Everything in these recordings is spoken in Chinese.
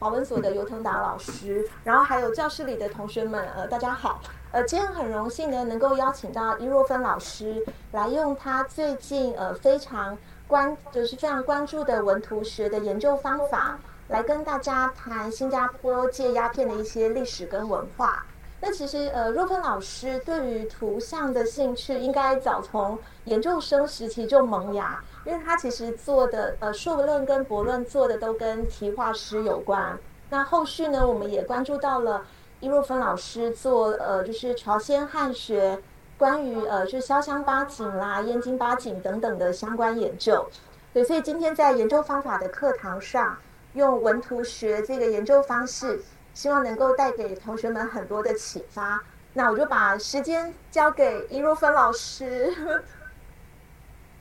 保文所的尤腾达老师，然后还有教室里的同学们，呃，大家好。呃，今天很荣幸呢，能够邀请到伊若芬老师来用他最近呃非常关就是非常关注的文图学的研究方法，来跟大家谈新加坡戒鸦片的一些历史跟文化。那其实呃，若芬老师对于图像的兴趣，应该早从研究生时期就萌芽，因为他其实做的呃硕论跟博论做的都跟题画师有关。那后续呢，我们也关注到了。伊若芬老师做呃，就是朝鲜汉学关于呃，就是潇湘八景啦、燕京八景等等的相关研究。对，所以今天在研究方法的课堂上，用文图学这个研究方式，希望能够带给同学们很多的启发。那我就把时间交给伊若芬老师。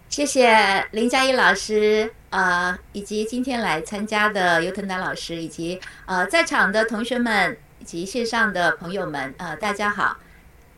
谢谢林佳怡老师，呃，以及今天来参加的尤腾达老师，以及呃在场的同学们。以及线上的朋友们，呃，大家好，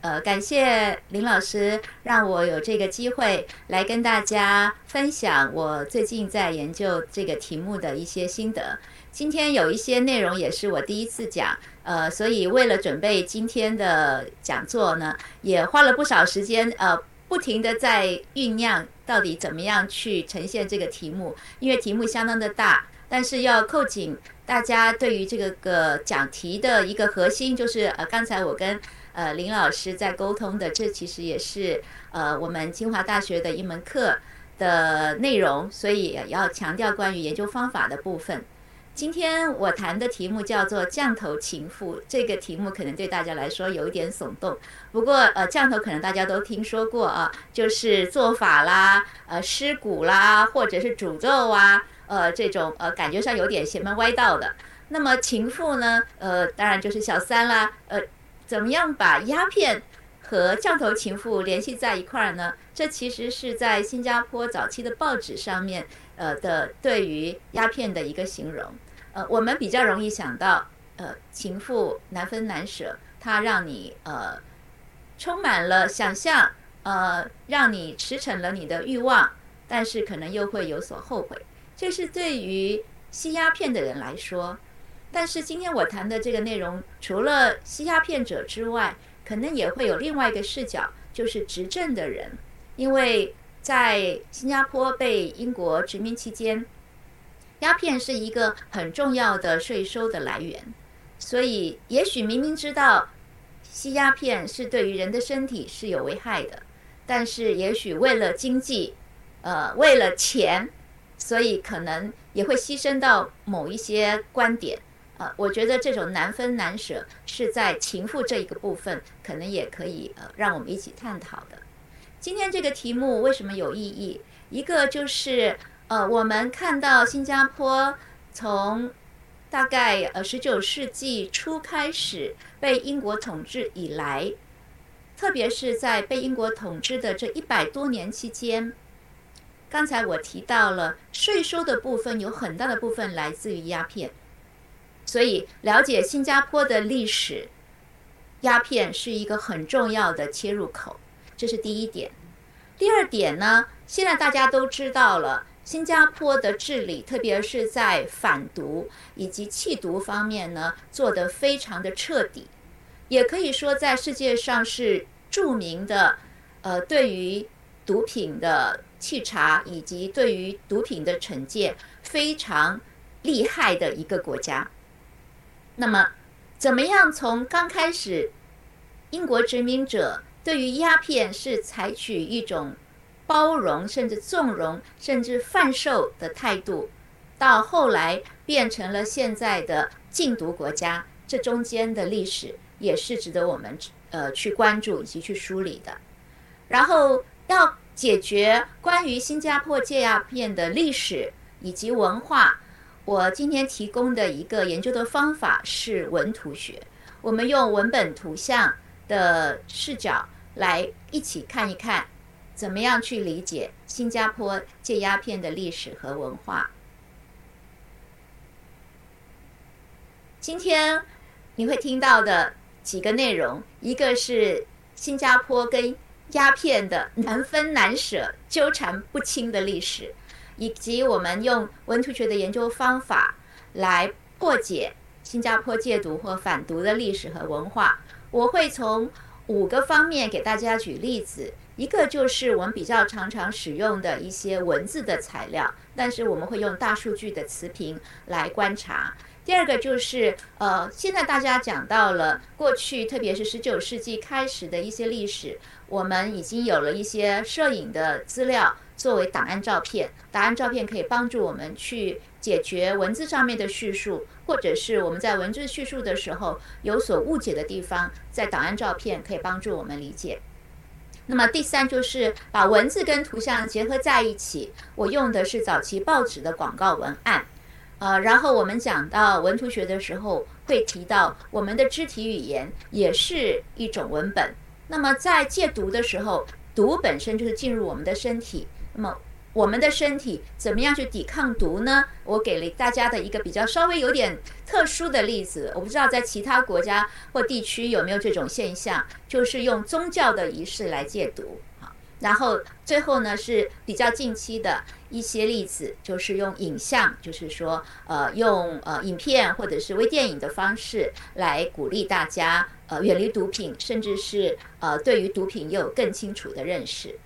呃，感谢林老师让我有这个机会来跟大家分享我最近在研究这个题目的一些心得。今天有一些内容也是我第一次讲，呃，所以为了准备今天的讲座呢，也花了不少时间，呃，不停的在酝酿到底怎么样去呈现这个题目，因为题目相当的大，但是要扣紧。大家对于这个个讲题的一个核心，就是呃，刚才我跟呃林老师在沟通的，这其实也是呃我们清华大学的一门课的内容，所以要强调关于研究方法的部分。今天我谈的题目叫做“降头情妇”，这个题目可能对大家来说有一点耸动，不过呃，降头可能大家都听说过啊，就是做法啦、呃尸骨啦，或者是诅咒啊。呃，这种呃感觉上有点邪门歪道的。那么情妇呢？呃，当然就是小三啦。呃，怎么样把鸦片和降头情妇联系在一块儿呢？这其实是在新加坡早期的报纸上面呃的对于鸦片的一个形容。呃，我们比较容易想到，呃，情妇难分难舍，它让你呃充满了想象，呃，让你驰骋了你的欲望，但是可能又会有所后悔。这是对于吸鸦片的人来说，但是今天我谈的这个内容，除了吸鸦片者之外，可能也会有另外一个视角，就是执政的人，因为在新加坡被英国殖民期间，鸦片是一个很重要的税收的来源，所以也许明明知道吸鸦片是对于人的身体是有危害的，但是也许为了经济，呃，为了钱。所以可能也会牺牲到某一些观点，呃，我觉得这种难分难舍是在情妇这一个部分，可能也可以呃让我们一起探讨的。今天这个题目为什么有意义？一个就是呃，我们看到新加坡从大概呃十九世纪初开始被英国统治以来，特别是在被英国统治的这一百多年期间。刚才我提到了税收的部分，有很大的部分来自于鸦片，所以了解新加坡的历史，鸦片是一个很重要的切入口，这是第一点。第二点呢，现在大家都知道了，新加坡的治理，特别是在反毒以及弃毒方面呢，做得非常的彻底，也可以说在世界上是著名的，呃，对于毒品的。弃查以及对于毒品的惩戒非常厉害的一个国家。那么，怎么样从刚开始英国殖民者对于鸦片是采取一种包容甚至纵容甚至贩售的态度，到后来变成了现在的禁毒国家，这中间的历史也是值得我们呃去关注以及去梳理的。然后要。解决关于新加坡戒鸦片的历史以及文化，我今天提供的一个研究的方法是文图学。我们用文本图像的视角来一起看一看，怎么样去理解新加坡戒鸦片的历史和文化。今天你会听到的几个内容，一个是新加坡跟。鸦片的难分难舍、纠缠不清的历史，以及我们用文图学的研究方法来破解新加坡戒毒或反毒的历史和文化。我会从五个方面给大家举例子。一个就是我们比较常常使用的一些文字的材料，但是我们会用大数据的词频来观察。第二个就是，呃，现在大家讲到了过去，特别是十九世纪开始的一些历史，我们已经有了一些摄影的资料作为档案照片。档案照片可以帮助我们去解决文字上面的叙述，或者是我们在文字叙述的时候有所误解的地方，在档案照片可以帮助我们理解。那么第三就是把文字跟图像结合在一起，我用的是早期报纸的广告文案，呃，然后我们讲到文图学的时候，会提到我们的肢体语言也是一种文本。那么在戒毒的时候，毒本身就是进入我们的身体，那么。我们的身体怎么样去抵抗毒呢？我给了大家的一个比较稍微有点特殊的例子，我不知道在其他国家或地区有没有这种现象，就是用宗教的仪式来戒毒。好，然后最后呢是比较近期的一些例子，就是用影像，就是说呃用呃影片或者是微电影的方式来鼓励大家呃远离毒品，甚至是呃对于毒品有更清楚的认识。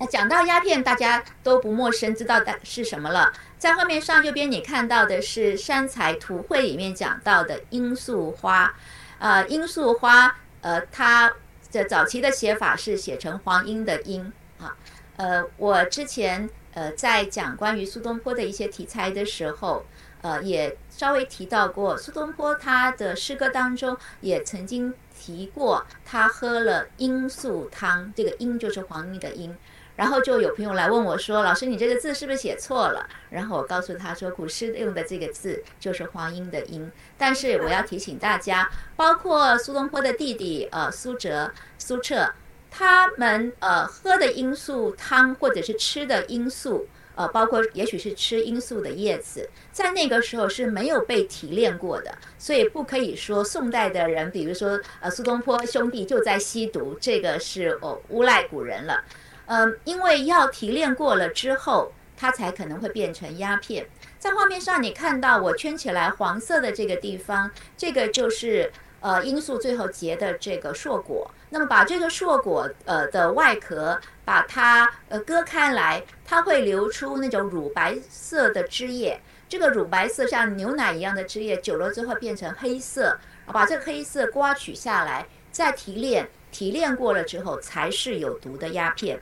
那讲到鸦片，大家都不陌生，知道的是什么了。在画面上右边，你看到的是山财图绘里面讲到的罂粟花。呃，罂粟花，呃，它的早期的写法是写成黄莺的莺啊。呃，我之前呃在讲关于苏东坡的一些题材的时候，呃，也稍微提到过苏东坡他的诗歌当中也曾经提过，他喝了罂粟汤，这个罂就是黄莺的莺。然后就有朋友来问我说：“老师，你这个字是不是写错了？”然后我告诉他说：“古诗用的这个字就是黄莺的莺。”但是我要提醒大家，包括苏东坡的弟弟呃苏辙、苏辙，他们呃喝的罂粟汤或者是吃的罂粟，呃，包括也许是吃罂粟的叶子，在那个时候是没有被提炼过的，所以不可以说宋代的人，比如说呃苏东坡兄弟就在吸毒，这个是哦诬赖古人了。嗯，因为要提炼过了之后，它才可能会变成鸦片。在画面上你看到我圈起来黄色的这个地方，这个就是呃罂粟最后结的这个硕果。那么把这个硕果呃的外壳把它呃割开来，它会流出那种乳白色的汁液。这个乳白色像牛奶一样的汁液，久了之后变成黑色。把这黑色刮取下来，再提炼，提炼过了之后才是有毒的鸦片。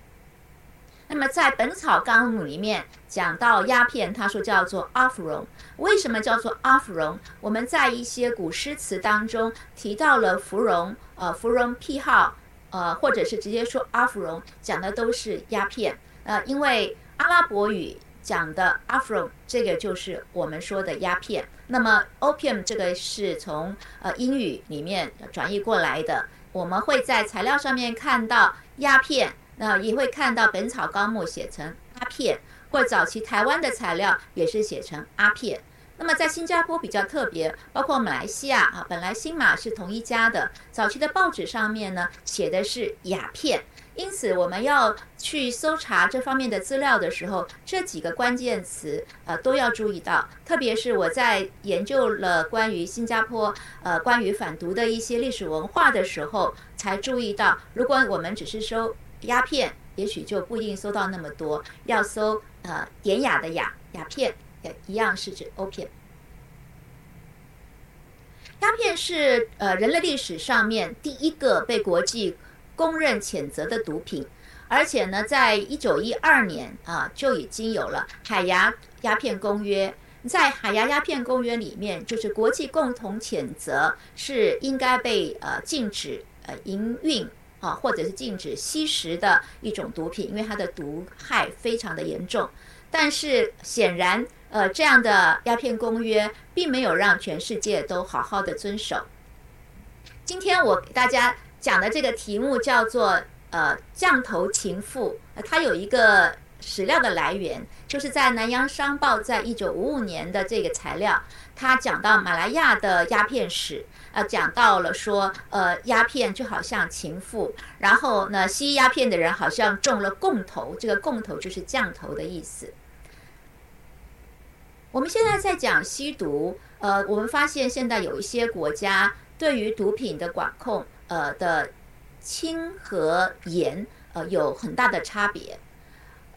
那么在《本草纲目》里面讲到鸦片，他说叫做阿芙蓉。为什么叫做阿芙蓉？我们在一些古诗词当中提到了芙蓉，呃，芙蓉癖好，呃，或者是直接说阿芙蓉，讲的都是鸦片。呃，因为阿拉伯语讲的阿芙蓉，这个就是我们说的鸦片。那么 opium 这个是从呃英语里面转译过来的。我们会在材料上面看到鸦片。那也会看到《本草纲目》写成阿片，或早期台湾的材料也是写成阿片。那么在新加坡比较特别，包括马来西亚啊，本来新马是同一家的，早期的报纸上面呢写的是鸦片。因此我们要去搜查这方面的资料的时候，这几个关键词呃都要注意到。特别是我在研究了关于新加坡呃关于反毒的一些历史文化的时候，才注意到，如果我们只是搜。鸦片也许就不一定搜到那么多，要搜呃典雅的雅鸦片也一样是指欧片。鸦片是呃人类历史上面第一个被国际公认谴责的毒品，而且呢，在一九一二年啊就已经有了海牙鸦片公约，在海牙鸦片公约里面，就是国际共同谴责是应该被呃禁止呃营运。啊，或者是禁止吸食的一种毒品，因为它的毒害非常的严重。但是显然，呃，这样的鸦片公约并没有让全世界都好好的遵守。今天我给大家讲的这个题目叫做“呃降头情妇”，它有一个史料的来源，就是在《南洋商报》在一九五五年的这个材料，他讲到马来亚的鸦片史。呃，讲到了说，呃，鸦片就好像情妇，然后呢，吸鸦片的人好像中了共头，这个共头就是降头的意思。我们现在在讲吸毒，呃，我们发现现在有一些国家对于毒品的管控，呃的轻和严，呃有很大的差别。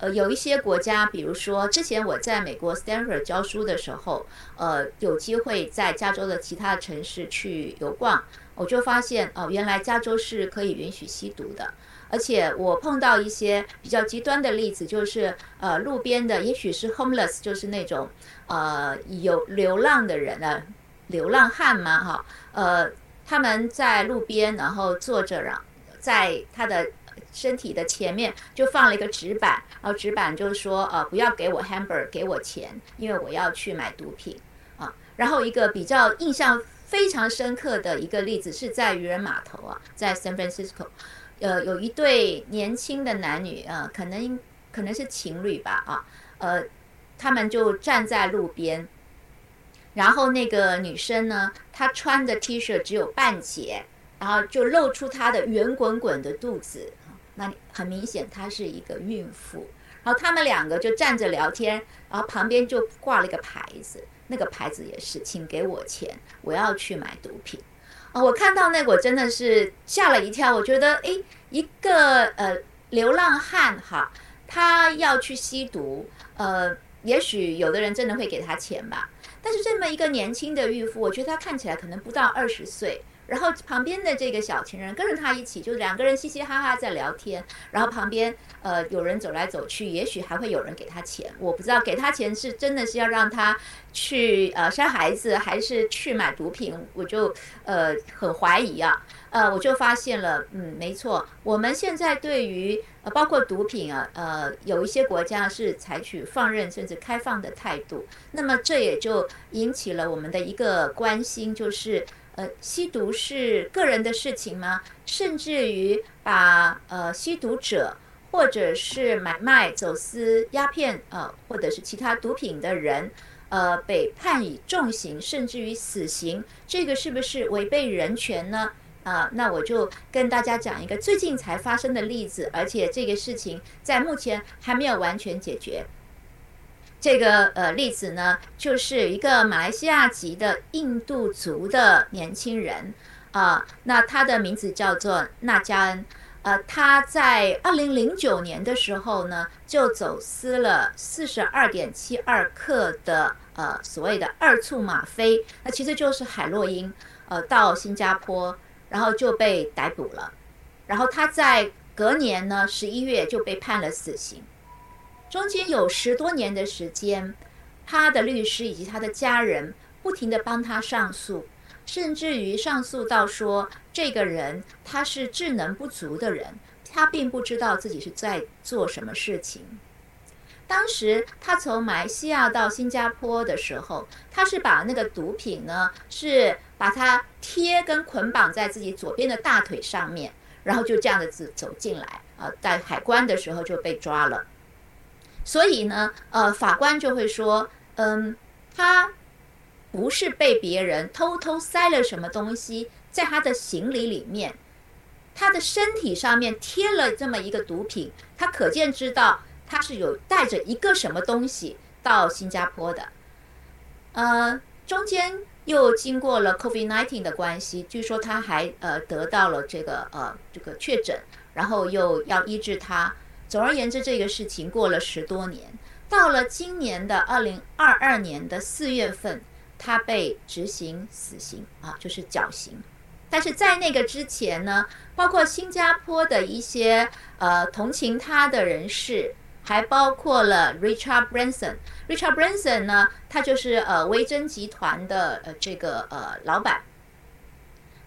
呃，有一些国家，比如说之前我在美国 Stanford 教书的时候，呃，有机会在加州的其他城市去游逛，我就发现哦，原来加州是可以允许吸毒的。而且我碰到一些比较极端的例子，就是呃，路边的也许是 homeless，就是那种呃有流浪的人啊，流浪汉嘛哈，呃，他们在路边然后坐着，然在他的。身体的前面就放了一个纸板，然后纸板就是说，呃，不要给我 hamburger，给我钱，因为我要去买毒品啊。然后一个比较印象非常深刻的一个例子是在渔人码头啊，在 San Francisco，呃，有一对年轻的男女啊，可能可能是情侣吧啊，呃，他们就站在路边，然后那个女生呢，她穿的 T 恤只有半截，然后就露出她的圆滚滚的肚子。那很明显，她是一个孕妇。然后他们两个就站着聊天，然后旁边就挂了一个牌子，那个牌子也是“请给我钱，我要去买毒品”。啊，我看到那个我真的是吓了一跳。我觉得，哎，一个呃流浪汉哈，他要去吸毒，呃，也许有的人真的会给他钱吧。但是这么一个年轻的孕妇，我觉得她看起来可能不到二十岁。然后旁边的这个小情人跟着他一起，就两个人嘻嘻哈哈在聊天。然后旁边呃有人走来走去，也许还会有人给他钱。我不知道给他钱是真的是要让他去呃生孩子，还是去买毒品，我就呃很怀疑啊。呃，我就发现了，嗯，没错，我们现在对于呃包括毒品啊，呃有一些国家是采取放任甚至开放的态度。那么这也就引起了我们的一个关心，就是。呃，吸毒是个人的事情吗？甚至于把呃吸毒者或者是买卖、走私鸦片呃或者是其他毒品的人，呃，被判以重刑，甚至于死刑，这个是不是违背人权呢？啊，那我就跟大家讲一个最近才发生的例子，而且这个事情在目前还没有完全解决。这个呃例子呢，就是一个马来西亚籍的印度族的年轻人。啊，那他的名字叫做纳加恩，呃，他在二零零九年的时候呢，就走私了四十二点七二克的呃所谓的二醋吗啡，那其实就是海洛因，呃，到新加坡，然后就被逮捕了，然后他在隔年呢十一月就被判了死刑。中间有十多年的时间，他的律师以及他的家人不停的帮他上诉，甚至于上诉到说，这个人他是智能不足的人，他并不知道自己是在做什么事情。当时他从马来西亚到新加坡的时候，他是把那个毒品呢，是把它贴跟捆绑在自己左边的大腿上面，然后就这样子走进来，啊，在海关的时候就被抓了。所以呢，呃，法官就会说，嗯，他不是被别人偷偷塞了什么东西在他的行李里面，他的身体上面贴了这么一个毒品，他可见知道他是有带着一个什么东西到新加坡的，呃，中间又经过了 COVID-19 的关系，据说他还呃得到了这个呃这个确诊，然后又要医治他。总而言之，这个事情过了十多年，到了今年的二零二二年的四月份，他被执行死刑啊，就是绞刑。但是在那个之前呢，包括新加坡的一些呃同情他的人士，还包括了 Richard Branson。Richard Branson 呢，他就是呃维珍集团的呃这个呃老板，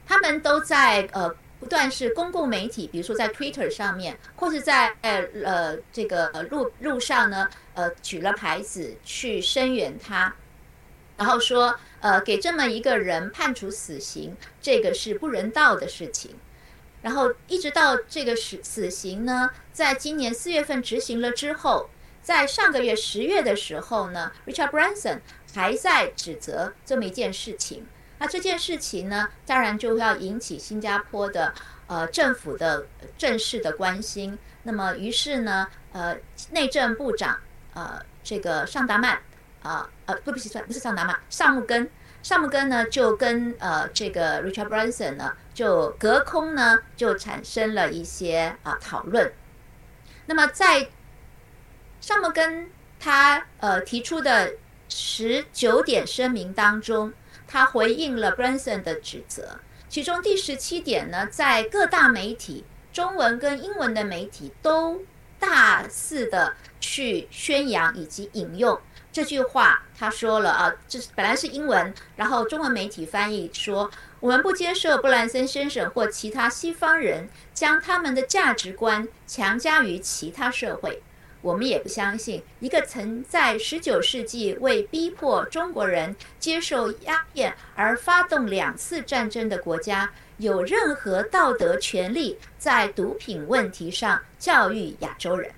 他们都在呃。不断是公共媒体，比如说在 Twitter 上面，或是在呃呃这个路路上呢，呃举了牌子去声援他，然后说呃给这么一个人判处死刑，这个是不人道的事情。然后一直到这个死死刑呢，在今年四月份执行了之后，在上个月十月的时候呢，Richard Branson 还在指责这么一件事情。那这件事情呢，当然就要引起新加坡的呃政府的正式的关心。那么，于是呢，呃，内政部长呃这个尚达曼啊呃，不不是不是尚达曼，尚木根，尚木根呢就跟呃这个 Richard Branson 呢就隔空呢就产生了一些啊讨论。那么在尚木根他呃提出的十九点声明当中，他回应了 Branson 的指责。其中第十七点呢，在各大媒体，中文跟英文的媒体都大肆的去宣扬以及引用这句话。他说了啊，这本来是英文，然后中文媒体翻译说，我们不接受布兰森先生或其他西方人将他们的价值观强加于其他社会。我们也不相信一个曾在十九世纪为逼迫中国人接受鸦片而发动两次战争的国家有任何道德权利在毒品问题上教育亚洲人。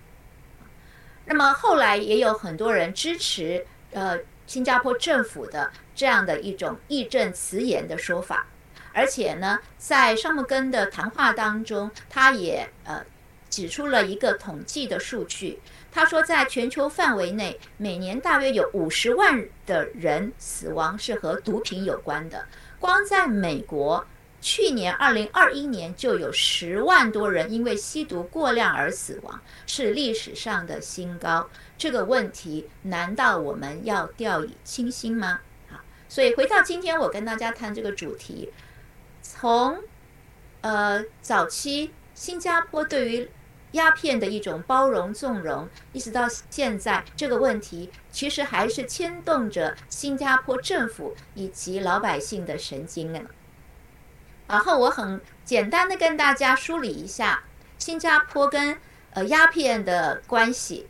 那么后来也有很多人支持呃新加坡政府的这样的一种义正辞严的说法，而且呢，在尚木根的谈话当中，他也呃指出了一个统计的数据。他说，在全球范围内，每年大约有五十万的人死亡是和毒品有关的。光在美国，去年二零二一年就有十万多人因为吸毒过量而死亡，是历史上的新高。这个问题，难道我们要掉以轻心吗？好，所以回到今天，我跟大家谈这个主题，从呃早期新加坡对于。鸦片的一种包容纵容，一直到现在，这个问题其实还是牵动着新加坡政府以及老百姓的神经呢。然后我很简单的跟大家梳理一下新加坡跟呃鸦片的关系。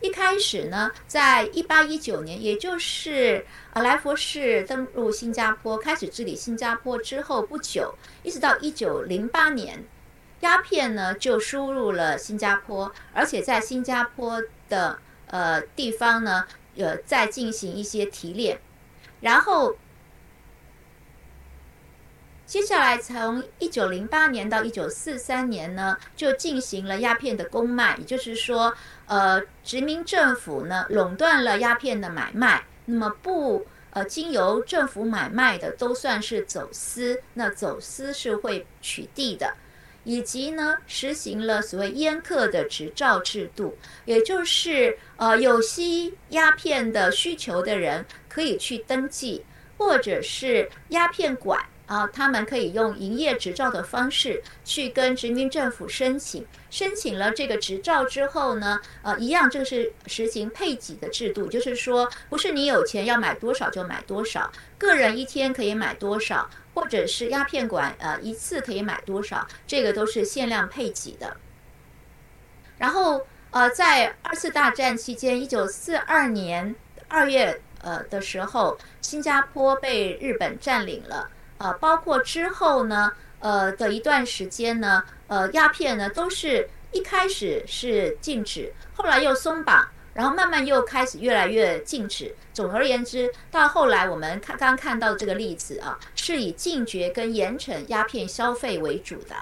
一开始呢，在一八一九年，也就是呃莱佛士登陆新加坡，开始治理新加坡之后不久，一直到一九零八年。鸦片呢，就输入了新加坡，而且在新加坡的呃地方呢，呃，在进行一些提炼，然后接下来从一九零八年到一九四三年呢，就进行了鸦片的公卖，也就是说，呃，殖民政府呢垄断了鸦片的买卖，那么不呃经由政府买卖的都算是走私，那走私是会取缔的。以及呢，实行了所谓烟客的执照制度，也就是呃，有吸鸦片的需求的人可以去登记，或者是鸦片馆啊，他们可以用营业执照的方式去跟殖民政府申请。申请了这个执照之后呢，呃，一样这个是实行配给的制度，就是说不是你有钱要买多少就买多少，个人一天可以买多少。或者是鸦片馆，呃，一次可以买多少？这个都是限量配给的。然后，呃，在二次大战期间，一九四二年二月，呃的时候，新加坡被日本占领了。呃，包括之后呢，呃的一段时间呢，呃，鸦片呢都是一开始是禁止，后来又松绑。然后慢慢又开始越来越禁止。总而言之，到后来我们看刚刚看到这个例子啊，是以禁绝跟严惩鸦片消费为主的。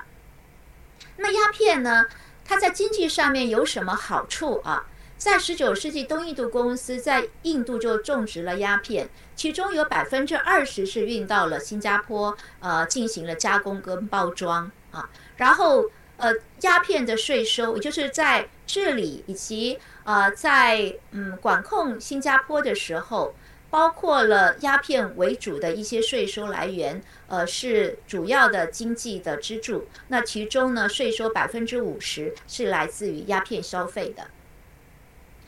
那鸦片呢？它在经济上面有什么好处啊？在十九世纪，东印度公司在印度就种植了鸦片，其中有百分之二十是运到了新加坡，呃，进行了加工跟包装啊。然后，呃，鸦片的税收，也就是在治理以及呃，在嗯管控新加坡的时候，包括了鸦片为主的一些税收来源，呃，是主要的经济的支柱。那其中呢，税收百分之五十是来自于鸦片消费的。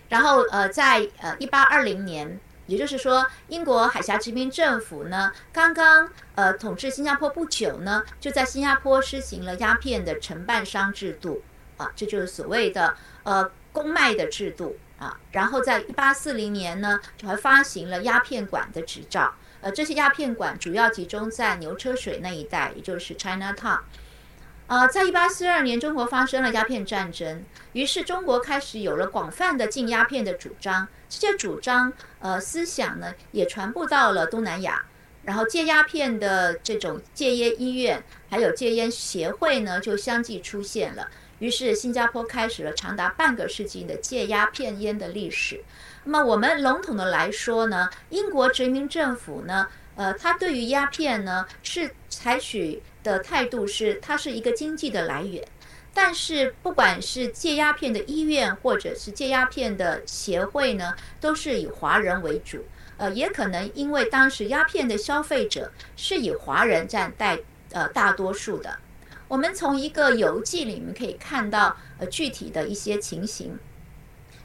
然后呃，在呃一八二零年，也就是说英国海峡殖民政府呢，刚刚呃统治新加坡不久呢，就在新加坡施行了鸦片的承办商制度啊，这就是所谓的呃。公卖的制度啊，然后在一八四零年呢，就还发行了鸦片馆的执照。呃，这些鸦片馆主要集中在牛车水那一带，也就是 China Town。呃，在一八四二年，中国发生了鸦片战争，于是中国开始有了广泛的禁鸦片的主张。这些主张呃思想呢，也传播到了东南亚。然后戒鸦片的这种戒烟医院，还有戒烟协会呢，就相继出现了。于是，新加坡开始了长达半个世纪的戒鸦片烟的历史。那么我们笼统的来说呢，英国殖民政府呢，呃，它对于鸦片呢是采取的态度是，它是一个经济的来源。但是不管是戒鸦片的医院或者是戒鸦片的协会呢，都是以华人为主。呃，也可能因为当时鸦片的消费者是以华人占代呃大多数的。我们从一个游记里面可以看到呃具体的一些情形。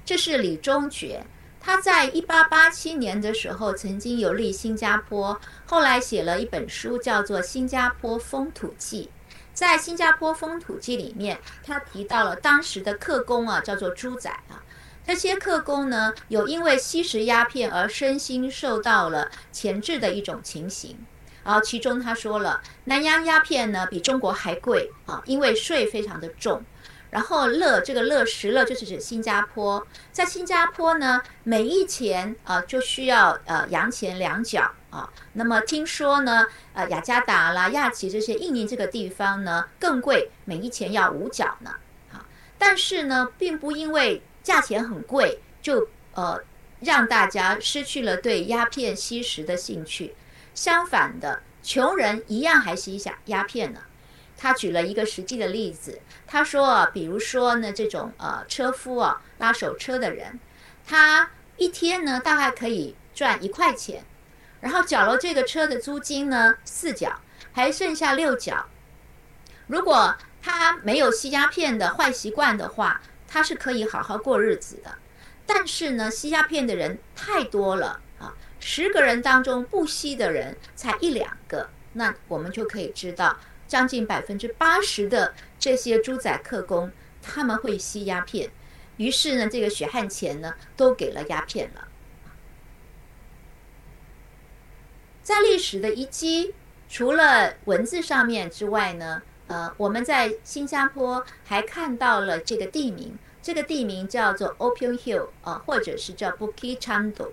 这是李中觉，他在一八八七年的时候曾经游历新加坡，后来写了一本书叫做《新加坡风土记》。在《新加坡风土记》里面，他提到了当时的客工啊，叫做猪仔啊。这些客工呢，有因为吸食鸦片而身心受到了钳制的一种情形。然后其中他说了，南洋鸦片呢比中国还贵啊，因为税非常的重。然后乐这个乐石乐就是指新加坡，在新加坡呢，每一钱啊就需要呃洋钱两角啊。那么听说呢，呃雅加达啦、亚齐这些印尼这个地方呢更贵，每一钱要五角呢。啊，但是呢，并不因为价钱很贵，就呃让大家失去了对鸦片吸食的兴趣。相反的，穷人一样还吸下鸦片呢。他举了一个实际的例子，他说啊，比如说呢，这种呃车夫啊，拉手车的人，他一天呢大概可以赚一块钱，然后缴了这个车的租金呢四角，还剩下六角。如果他没有吸鸦片的坏习惯的话，他是可以好好过日子的。但是呢，吸鸦片的人太多了，十个人当中不吸的人才一两个，那我们就可以知道。将近百分之八十的这些猪仔客工，他们会吸鸦片，于是呢，这个血汗钱呢，都给了鸦片了。在历史的遗迹，除了文字上面之外呢，呃，我们在新加坡还看到了这个地名，这个地名叫做 Opium Hill 啊，或者是叫 Bukit Chandu，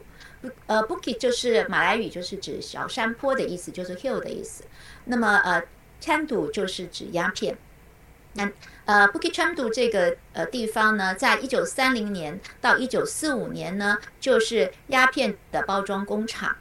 呃，Booki 就是马来语，就是指小山坡的意思，就是 hill 的意思。那么呃。，Chandu 就是指鸦片。那呃，Booki Chandu 这个呃地方呢，在一九三零年到一九四五年呢，就是鸦片的包装工厂。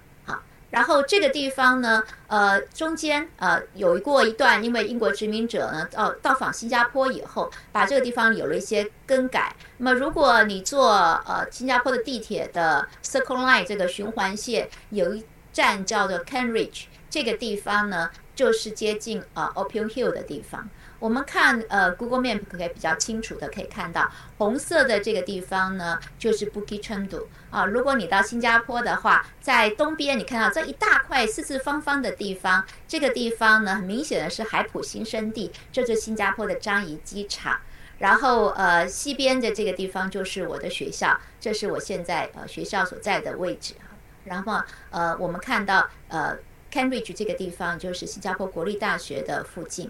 然后这个地方呢，呃，中间呃有过一段，因为英国殖民者呢到到访新加坡以后，把这个地方有了一些更改。那么如果你坐呃新加坡的地铁的 Circle Line 这个循环线，有一站叫做 Kent Ridge，这个地方呢。就是接近呃 Opium Hill 的地方，我们看呃 Google Map 可以比较清楚的可以看到，红色的这个地方呢就是 Bukit Chandu 啊。如果你到新加坡的话，在东边你看到这一大块四四方方的地方，这个地方呢很明显的是海普新生地，这是新加坡的樟宜机场。然后呃西边的这个地方就是我的学校，这是我现在呃学校所在的位置然后呃我们看到呃。Cambridge 这个地方就是新加坡国立大学的附近。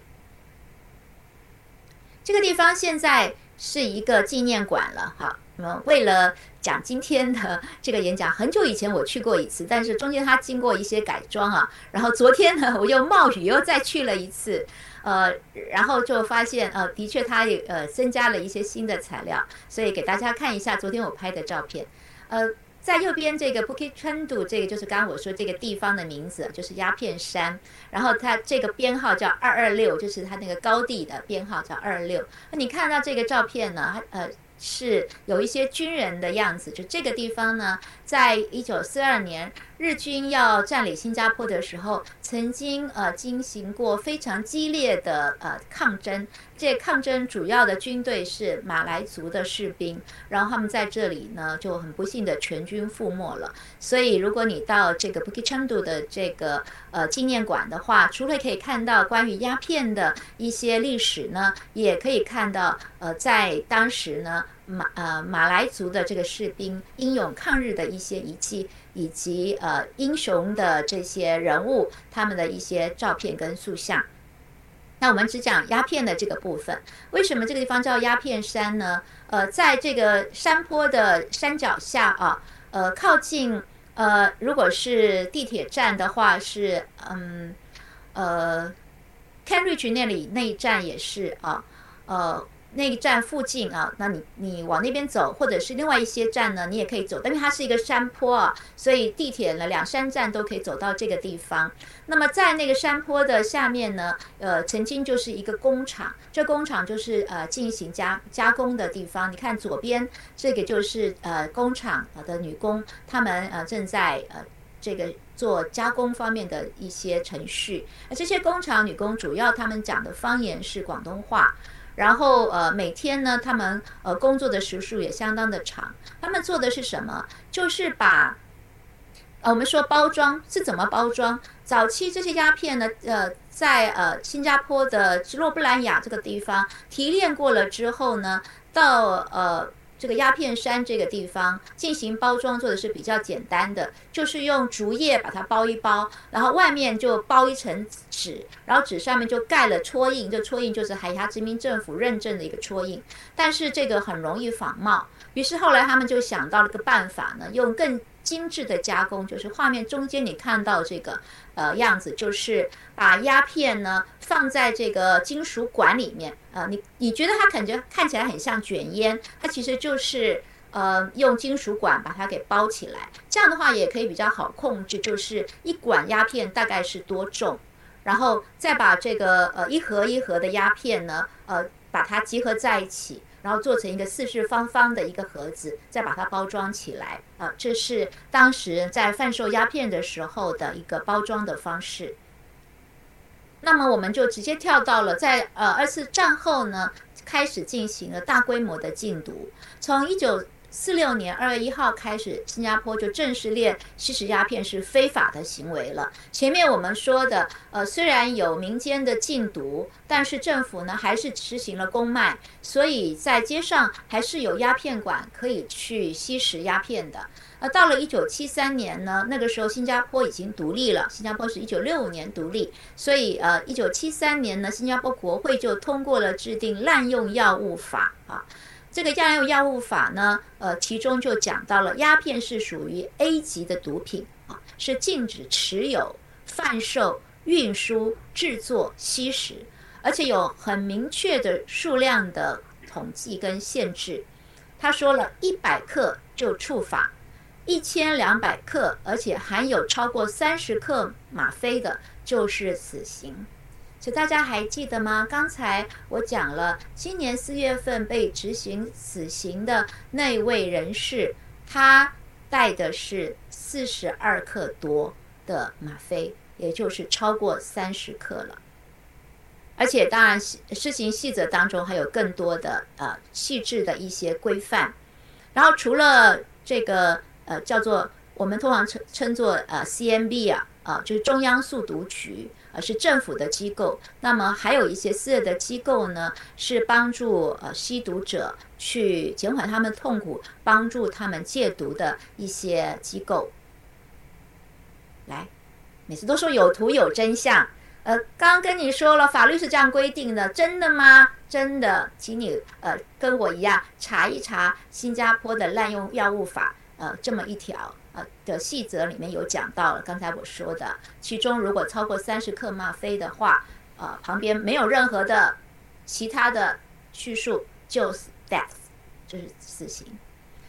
这个地方现在是一个纪念馆了，哈。那么为了讲今天的这个演讲，很久以前我去过一次，但是中间它经过一些改装啊。然后昨天呢，我又冒雨又再去了一次，呃，然后就发现呃，的确它也呃增加了一些新的材料，所以给大家看一下昨天我拍的照片，呃。在右边这个 Bukit Chandu，这个就是刚刚我说这个地方的名字，就是鸦片山。然后它这个编号叫二二六，就是它那个高地的编号叫二二六。那你看到这个照片呢？呃。是有一些军人的样子，就这个地方呢，在一九四二年日军要占领新加坡的时候，曾经呃进行过非常激烈的呃抗争。这抗争主要的军队是马来族的士兵，然后他们在这里呢就很不幸的全军覆没了。所以如果你到这个 Bukit Chandu 的这个呃纪念馆的话，除了可以看到关于鸦片的一些历史呢，也可以看到呃在当时呢。马呃马来族的这个士兵英勇抗日的一些遗迹，以及呃英雄的这些人物，他们的一些照片跟塑像。那我们只讲鸦片的这个部分。为什么这个地方叫鸦片山呢？呃，在这个山坡的山脚下啊，呃，靠近呃，如果是地铁站的话，是嗯呃，Cambridge 那里那一站也是啊，呃。那一站附近啊，那你你往那边走，或者是另外一些站呢，你也可以走。因为它是一个山坡啊，所以地铁呢两山站都可以走到这个地方。那么在那个山坡的下面呢，呃，曾经就是一个工厂，这工厂就是呃进行加加工的地方。你看左边这个就是呃工厂的女工，她们呃正在呃这个做加工方面的一些程序。那这些工厂女工主要她们讲的方言是广东话。然后呃，每天呢，他们呃工作的时数也相当的长。他们做的是什么？就是把呃我们说包装是怎么包装？早期这些鸦片呢，呃，在呃新加坡的吉洛布兰雅这个地方提炼过了之后呢，到呃。这个鸦片山这个地方进行包装做的是比较简单的，就是用竹叶把它包一包，然后外面就包一层纸，然后纸上面就盖了戳印，这戳印就是海峡殖民政府认证的一个戳印。但是这个很容易仿冒，于是后来他们就想到了个办法呢，用更精致的加工，就是画面中间你看到这个呃样子，就是把鸦片呢放在这个金属管里面。呃，你你觉得它感觉看起来很像卷烟，它其实就是呃用金属管把它给包起来，这样的话也可以比较好控制，就是一管鸦片大概是多重，然后再把这个呃一盒一盒的鸦片呢，呃把它集合在一起，然后做成一个四四方方的一个盒子，再把它包装起来，啊，这是当时在贩售鸦片的时候的一个包装的方式。那么我们就直接跳到了在呃二次战后呢，开始进行了大规模的禁毒。从一九四六年二月一号开始，新加坡就正式列吸食鸦片是非法的行为了。前面我们说的，呃，虽然有民间的禁毒，但是政府呢还是实行了公卖，所以在街上还是有鸦片馆可以去吸食鸦片的。呃到了一九七三年呢，那个时候新加坡已经独立了。新加坡是一九六五年独立，所以呃，一九七三年呢，新加坡国会就通过了制定滥用药物法啊。这个滥用药物法呢，呃，其中就讲到了鸦片是属于 A 级的毒品啊，是禁止持有、贩售、运输、制作、吸食，而且有很明确的数量的统计跟限制。他说了一百克就处罚。一千两百克，而且含有超过三十克吗啡的，就是死刑。所以大家还记得吗？刚才我讲了，今年四月份被执行死刑的那位人士，他带的是四十二克多的吗啡，也就是超过三十克了。而且，当然，施行细则当中还有更多的呃细致的一些规范。然后，除了这个。呃，叫做我们通常称称作呃 CMB 啊，啊，就是中央速读局，是政府的机构。那么还有一些私人的机构呢，是帮助呃吸毒者去减缓他们痛苦、帮助他们戒毒的一些机构。来，每次都说有图有真相，呃，刚刚跟你说了，法律是这样规定的，真的吗？真的，请你呃跟我一样查一查新加坡的滥用药物法。呃，这么一条呃的细则里面有讲到了，刚才我说的，其中如果超过三十克吗啡的话，呃，旁边没有任何的其他的叙述，就是 death，就是死刑。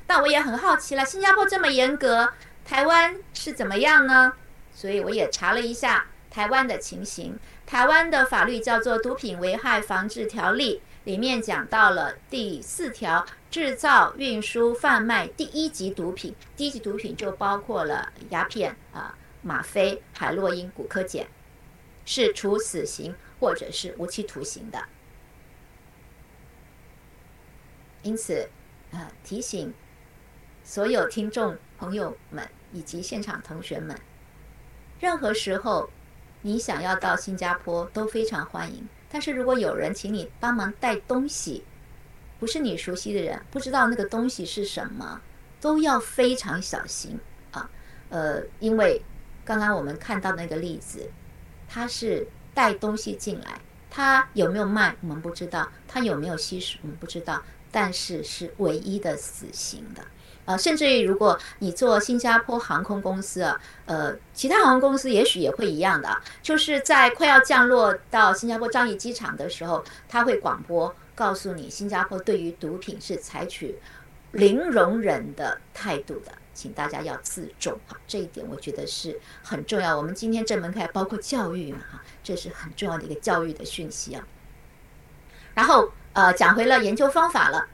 但我也很好奇了，新加坡这么严格，台湾是怎么样呢？所以我也查了一下台湾的情形，台湾的法律叫做《毒品危害防治条例》。里面讲到了第四条，制造、运输、贩卖第一级毒品，第一级毒品就包括了鸦片啊、吗啡、海洛因、古柯碱，是处死刑或者是无期徒刑的。因此，呃，提醒所有听众朋友们以及现场同学们，任何时候你想要到新加坡都非常欢迎。但是如果有人请你帮忙带东西，不是你熟悉的人，不知道那个东西是什么，都要非常小心啊。呃，因为刚刚我们看到那个例子，他是带东西进来，他有没有卖我们不知道，他有没有吸食我们不知道，但是是唯一的死刑的。呃，甚至于如果你做新加坡航空公司啊，呃，其他航空公司也许也会一样的，就是在快要降落到新加坡樟宜机场的时候，他会广播告诉你，新加坡对于毒品是采取零容忍的态度的，请大家要自重哈。这一点我觉得是很重要。我们今天这门课包括教育嘛哈，这是很重要的一个教育的讯息啊。然后呃，讲回了研究方法了，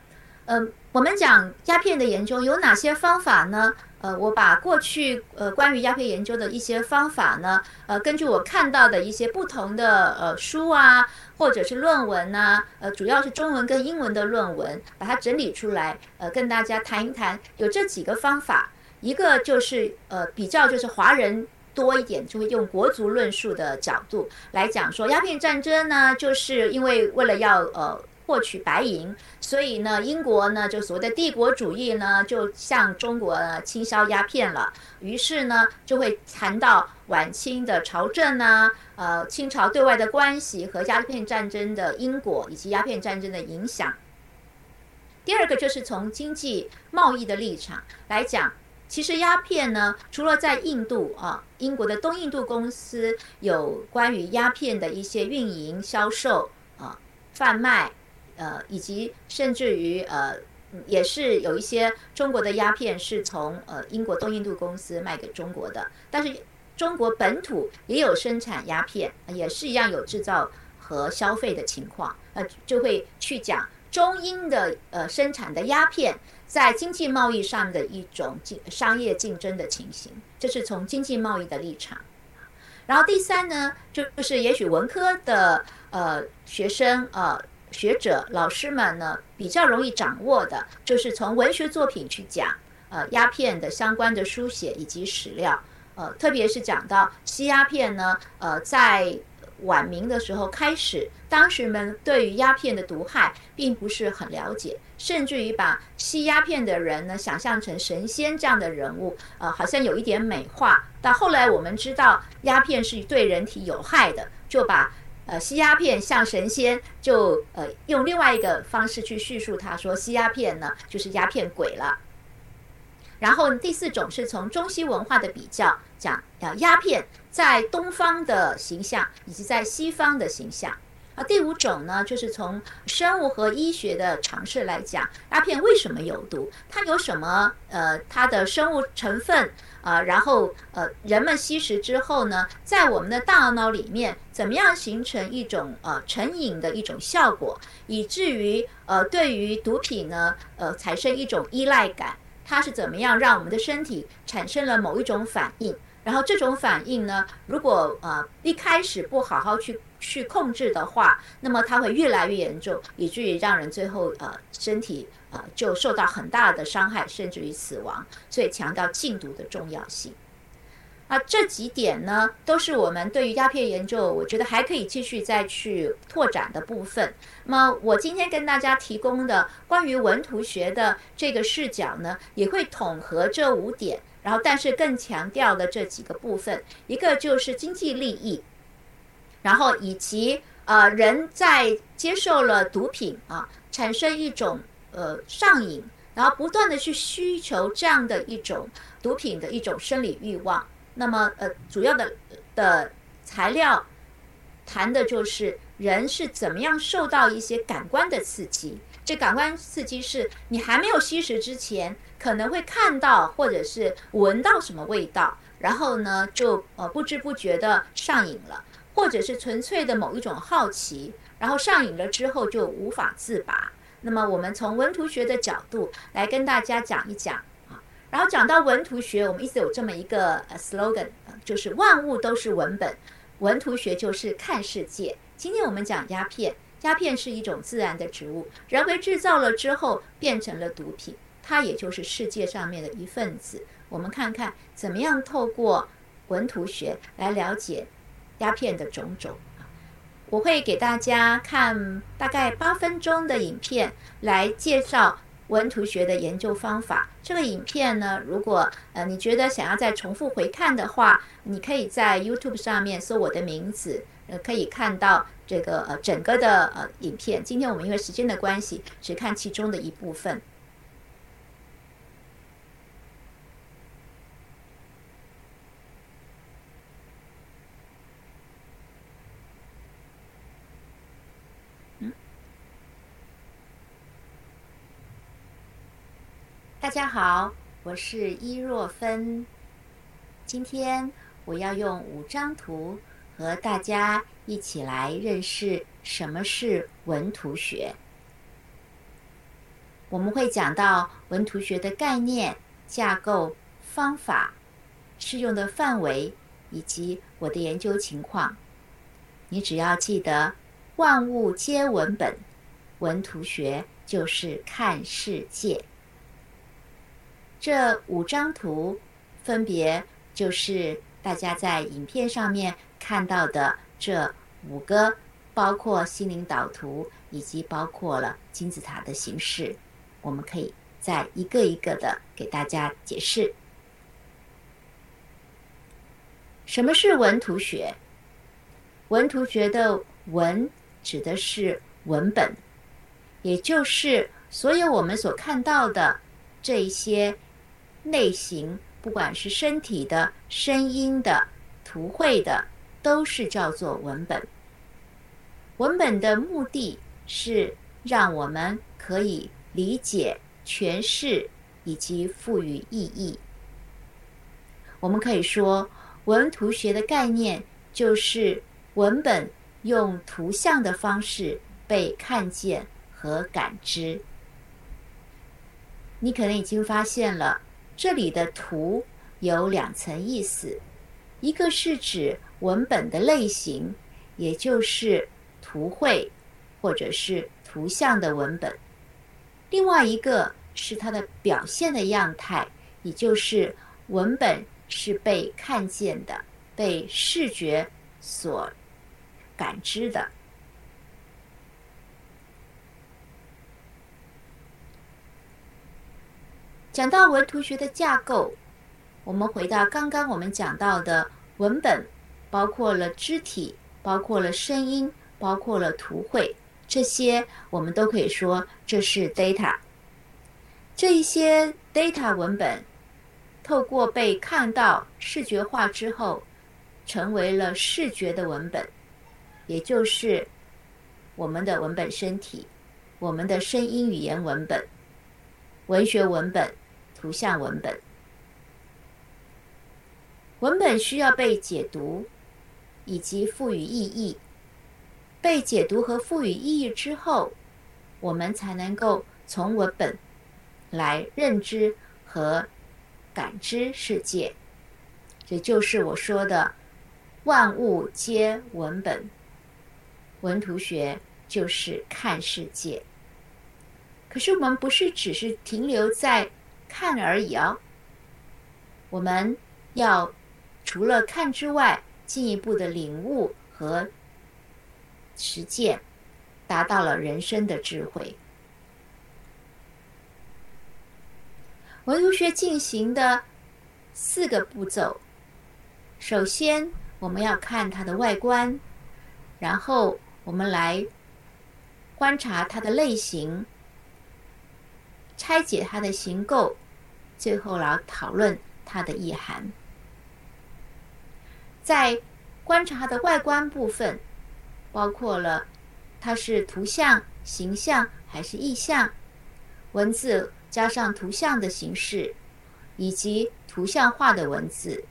嗯，我们讲鸦片的研究有哪些方法呢？呃，我把过去呃关于鸦片研究的一些方法呢，呃，根据我看到的一些不同的呃书啊，或者是论文呐，呃，主要是中文跟英文的论文，把它整理出来，呃，跟大家谈一谈。有这几个方法，一个就是呃比较就是华人多一点，就会用国族论述的角度来讲说，鸦片战争呢，就是因为为了要呃。获取白银，所以呢，英国呢就所谓的帝国主义呢，就向中国倾销鸦片了。于是呢，就会谈到晚清的朝政呢，呃，清朝对外的关系和鸦片战争的因果以及鸦片战争的影响。第二个就是从经济贸易的立场来讲，其实鸦片呢，除了在印度啊，英国的东印度公司有关于鸦片的一些运营、销售啊、贩卖。呃，以及甚至于呃，也是有一些中国的鸦片是从呃英国东印度公司卖给中国的，但是中国本土也有生产鸦片，也是一样有制造和消费的情况，呃，就会去讲中英的呃生产的鸦片在经济贸易上的一种竞商业竞争的情形，这是从经济贸易的立场。然后第三呢，就是也许文科的呃学生呃。学者、老师们呢，比较容易掌握的，就是从文学作品去讲，呃，鸦片的相关的书写以及史料，呃，特别是讲到吸鸦片呢，呃，在晚明的时候开始，当时们对于鸦片的毒害并不是很了解，甚至于把吸鸦片的人呢，想象成神仙这样的人物，呃，好像有一点美化。到后来我们知道鸦片是对人体有害的，就把。呃，吸鸦片像神仙，就呃用另外一个方式去叙述，他说吸鸦片呢就是鸦片鬼了。然后第四种是从中西文化的比较讲，呃鸦片在东方的形象以及在西方的形象。啊，第五种呢就是从生物和医学的尝试来讲，鸦片为什么有毒？它有什么呃它的生物成分？啊，然后呃，人们吸食之后呢，在我们的大脑里面，怎么样形成一种呃成瘾的一种效果，以至于呃对于毒品呢，呃产生一种依赖感，它是怎么样让我们的身体产生了某一种反应？然后这种反应呢，如果呃一开始不好好去去控制的话，那么它会越来越严重，以至于让人最后呃身体呃就受到很大的伤害，甚至于死亡。所以强调禁毒的重要性。啊，这几点呢，都是我们对于鸦片研究，我觉得还可以继续再去拓展的部分。那么我今天跟大家提供的关于文图学的这个视角呢，也会统合这五点。然后，但是更强调的这几个部分，一个就是经济利益，然后以及呃人在接受了毒品啊，产生一种呃上瘾，然后不断的去需求这样的一种毒品的一种生理欲望。那么呃主要的的材料谈的就是人是怎么样受到一些感官的刺激。这感官刺激是你还没有吸食之前。可能会看到或者是闻到什么味道，然后呢，就呃不知不觉的上瘾了，或者是纯粹的某一种好奇，然后上瘾了之后就无法自拔。那么我们从文图学的角度来跟大家讲一讲啊，然后讲到文图学，我们一直有这么一个 slogan，就是万物都是文本，文图学就是看世界。今天我们讲鸦片，鸦片是一种自然的植物，人为制造了之后变成了毒品。它也就是世界上面的一份子。我们看看怎么样透过文图学来了解鸦片的种种。我会给大家看大概八分钟的影片来介绍文图学的研究方法。这个影片呢，如果呃你觉得想要再重复回看的话，你可以在 YouTube 上面搜我的名字，呃可以看到这个呃整个的呃影片。今天我们因为时间的关系，只看其中的一部分。大家好，我是伊若芬。今天我要用五张图和大家一起来认识什么是文图学。我们会讲到文图学的概念、架构、方法、适用的范围以及我的研究情况。你只要记得万物皆文本，文图学就是看世界。这五张图分别就是大家在影片上面看到的这五个，包括心灵导图以及包括了金字塔的形式。我们可以再一个一个的给大家解释，什么是文图学？文图学的文指的是文本，也就是所有我们所看到的这一些。类型，不管是身体的、声音的、图绘的，都是叫做文本。文本的目的是让我们可以理解、诠释以及赋予意义。我们可以说，文图学的概念就是文本用图像的方式被看见和感知。你可能已经发现了。这里的图有两层意思，一个是指文本的类型，也就是图绘或者是图像的文本；另外一个是它的表现的样态，也就是文本是被看见的、被视觉所感知的。讲到文图学的架构，我们回到刚刚我们讲到的文本，包括了肢体，包括了声音，包括了图绘，这些我们都可以说这是 data。这一些 data 文本透过被看到视觉化之后，成为了视觉的文本，也就是我们的文本身体，我们的声音语言文本，文学文本。图像文本，文本需要被解读以及赋予意义。被解读和赋予意义之后，我们才能够从文本来认知和感知世界。这就是我说的“万物皆文本”。文图学就是看世界。可是我们不是只是停留在。看而已哦。我们要除了看之外，进一步的领悟和实践，达到了人生的智慧。文学进行的四个步骤：首先，我们要看它的外观，然后我们来观察它的类型。拆解它的形构，最后来讨论它的意涵。在观察它的外观部分，包括了它是图像、形象还是意象，文字加上图像的形式，以及图像化的文字。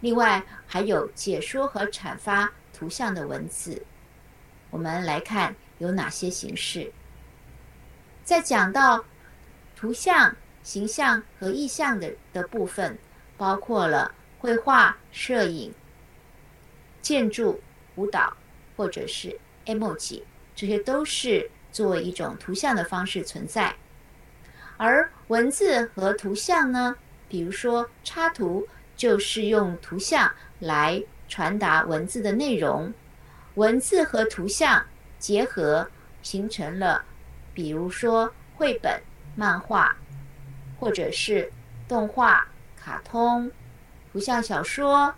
另外还有解说和阐发图像的文字。我们来看有哪些形式。在讲到图像、形象和意象的的部分，包括了绘画、摄影、建筑、舞蹈，或者是 emoji，这些都是作为一种图像的方式存在。而文字和图像呢，比如说插图，就是用图像来传达文字的内容。文字和图像结合，形成了。比如说绘本、漫画，或者是动画、卡通、图像小说、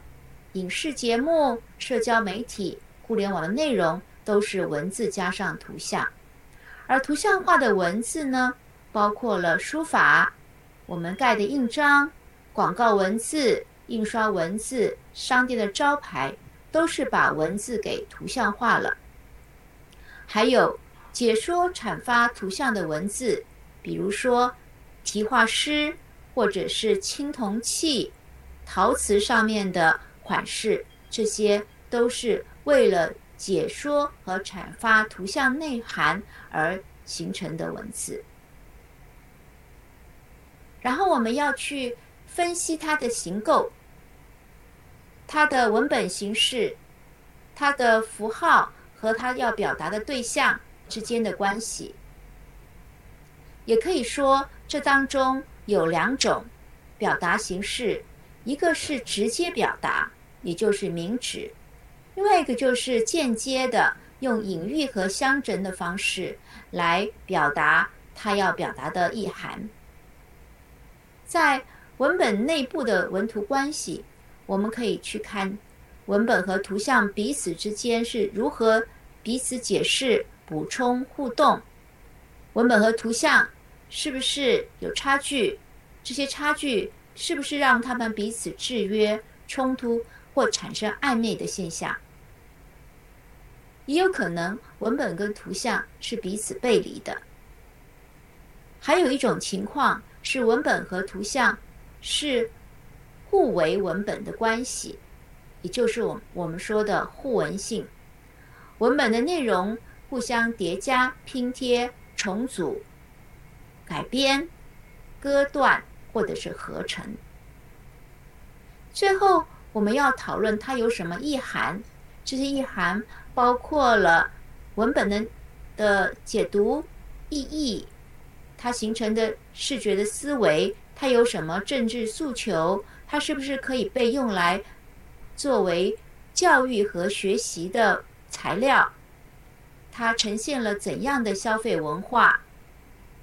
影视节目、社交媒体、互联网的内容，都是文字加上图像。而图像化的文字呢，包括了书法、我们盖的印章、广告文字、印刷文字、商店的招牌，都是把文字给图像化了。还有。解说、阐发图像的文字，比如说题画诗或者是青铜器、陶瓷上面的款式，这些都是为了解说和阐发图像内涵而形成的文字。然后我们要去分析它的形构、它的文本形式、它的符号和它要表达的对象之间的关系。也可以说，这当中有两种表达形式：一个是直接表达，也就是明指；另外一个就是间接的，用隐喻和相征的方式来表达他要表达的意涵。在文本内部的文图关系，我们可以去看文本和图像彼此之间是如何彼此解释、补充、互动。文本和图像是不是有差距？这些差距是不是让他们彼此制约、冲突或产生暧昧的现象？也有可能文本跟图像是彼此背离的。还有一种情况。是文本和图像是互为文本的关系，也就是我我们说的互文性。文本的内容互相叠加、拼贴、重组、改编、割断或者是合成。最后，我们要讨论它有什么意涵。这些意涵包括了文本的的解读意义。它形成的视觉的思维，它有什么政治诉求？它是不是可以被用来作为教育和学习的材料？它呈现了怎样的消费文化，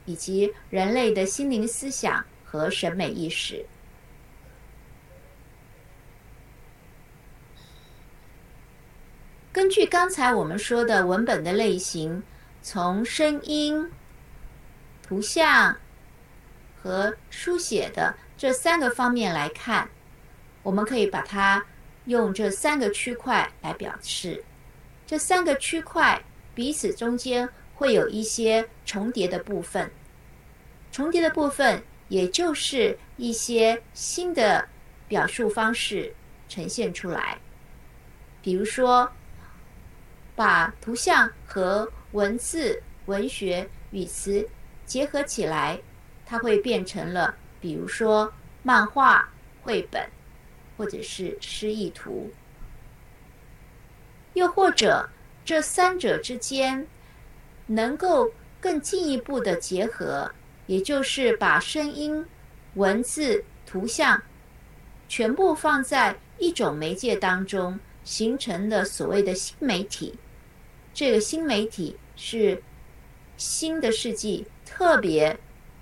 以及人类的心灵思想和审美意识？根据刚才我们说的文本的类型，从声音。图像和书写的这三个方面来看，我们可以把它用这三个区块来表示。这三个区块彼此中间会有一些重叠的部分，重叠的部分也就是一些新的表述方式呈现出来。比如说，把图像和文字、文学、语词。结合起来，它会变成了，比如说漫画、绘本，或者是诗意图，又或者这三者之间能够更进一步的结合，也就是把声音、文字、图像全部放在一种媒介当中，形成的所谓的新媒体。这个新媒体是新的世纪。特别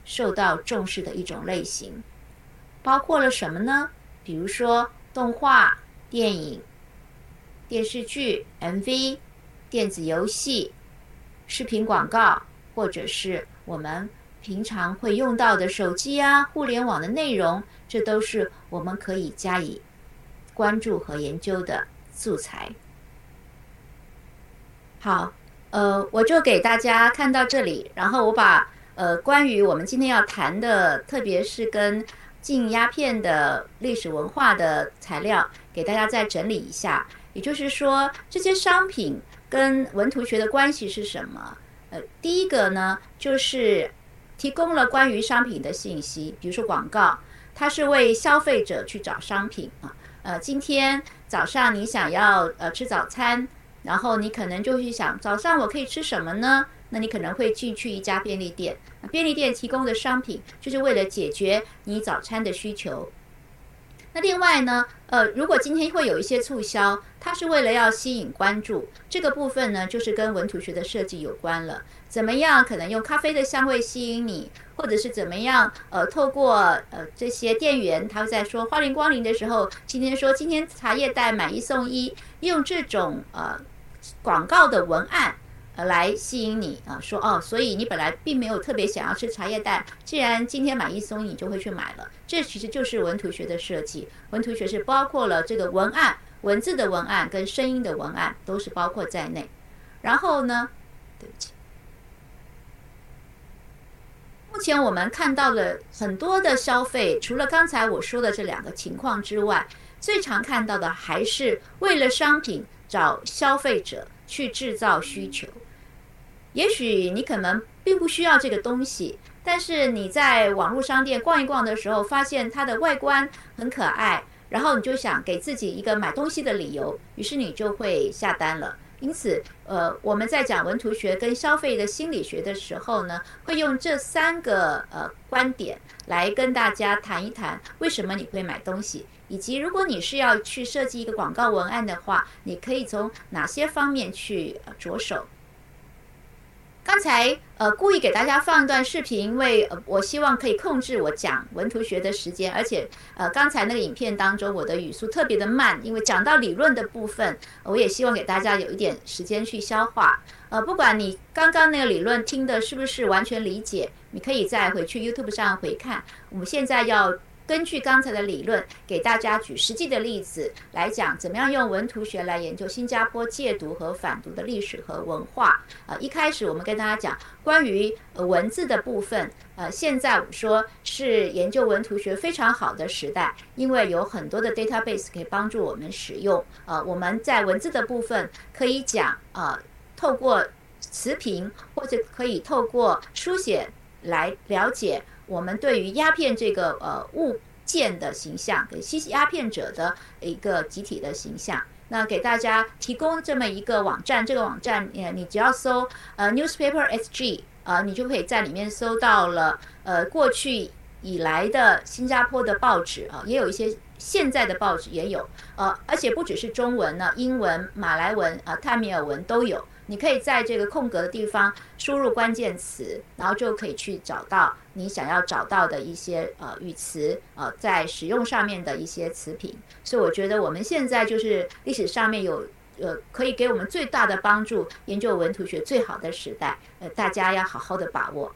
受到重视的一种类型，包括了什么呢？比如说动画、电影、电视剧、MV、电子游戏、视频广告，或者是我们平常会用到的手机啊、互联网的内容，这都是我们可以加以关注和研究的素材。好，呃，我就给大家看到这里，然后我把。呃，关于我们今天要谈的，特别是跟禁鸦片的历史文化的材料，给大家再整理一下。也就是说，这些商品跟文图学的关系是什么？呃，第一个呢，就是提供了关于商品的信息，比如说广告，它是为消费者去找商品啊。呃，今天早上你想要呃吃早餐，然后你可能就去想，早上我可以吃什么呢？那你可能会进去一家便利店，便利店提供的商品就是为了解决你早餐的需求。那另外呢，呃，如果今天会有一些促销，它是为了要吸引关注，这个部分呢，就是跟文图学的设计有关了。怎么样可能用咖啡的香味吸引你，或者是怎么样，呃，透过呃这些店员，他会在说欢迎光临的时候，今天说今天茶叶袋买一送一，用这种呃广告的文案。来吸引你啊，说哦，所以你本来并没有特别想要吃茶叶蛋，既然今天买一送一，你就会去买了。这其实就是文图学的设计。文图学是包括了这个文案、文字的文案跟声音的文案都是包括在内。然后呢，对不起，目前我们看到了很多的消费，除了刚才我说的这两个情况之外，最常看到的还是为了商品找消费者去制造需求。也许你可能并不需要这个东西，但是你在网络商店逛一逛的时候，发现它的外观很可爱，然后你就想给自己一个买东西的理由，于是你就会下单了。因此，呃，我们在讲文图学跟消费的心理学的时候呢，会用这三个呃观点来跟大家谈一谈为什么你会买东西，以及如果你是要去设计一个广告文案的话，你可以从哪些方面去着手。刚才呃故意给大家放一段视频，因为呃我希望可以控制我讲文图学的时间，而且呃刚才那个影片当中我的语速特别的慢，因为讲到理论的部分，我也希望给大家有一点时间去消化。呃，不管你刚刚那个理论听的是不是完全理解，你可以再回去 YouTube 上回看。我们现在要。根据刚才的理论，给大家举实际的例子来讲，怎么样用文图学来研究新加坡戒毒和反毒的历史和文化。呃，一开始我们跟大家讲关于文字的部分，呃，现在我们说是研究文图学非常好的时代，因为有很多的 database 可以帮助我们使用。呃，我们在文字的部分可以讲，呃，透过词频或者可以透过书写来了解。我们对于鸦片这个呃物件的形象，给吸鸦片者的一个集体的形象，那给大家提供这么一个网站，这个网站呃你只要搜呃 newspaper sg 呃你就可以在里面搜到了呃过去以来的新加坡的报纸啊，也有一些现在的报纸也有呃，而且不只是中文呢，英文、马来文啊、泰米尔文都有。你可以在这个空格的地方输入关键词，然后就可以去找到你想要找到的一些呃语词呃在使用上面的一些词频。所以我觉得我们现在就是历史上面有呃可以给我们最大的帮助，研究文图学最好的时代，呃大家要好好的把握。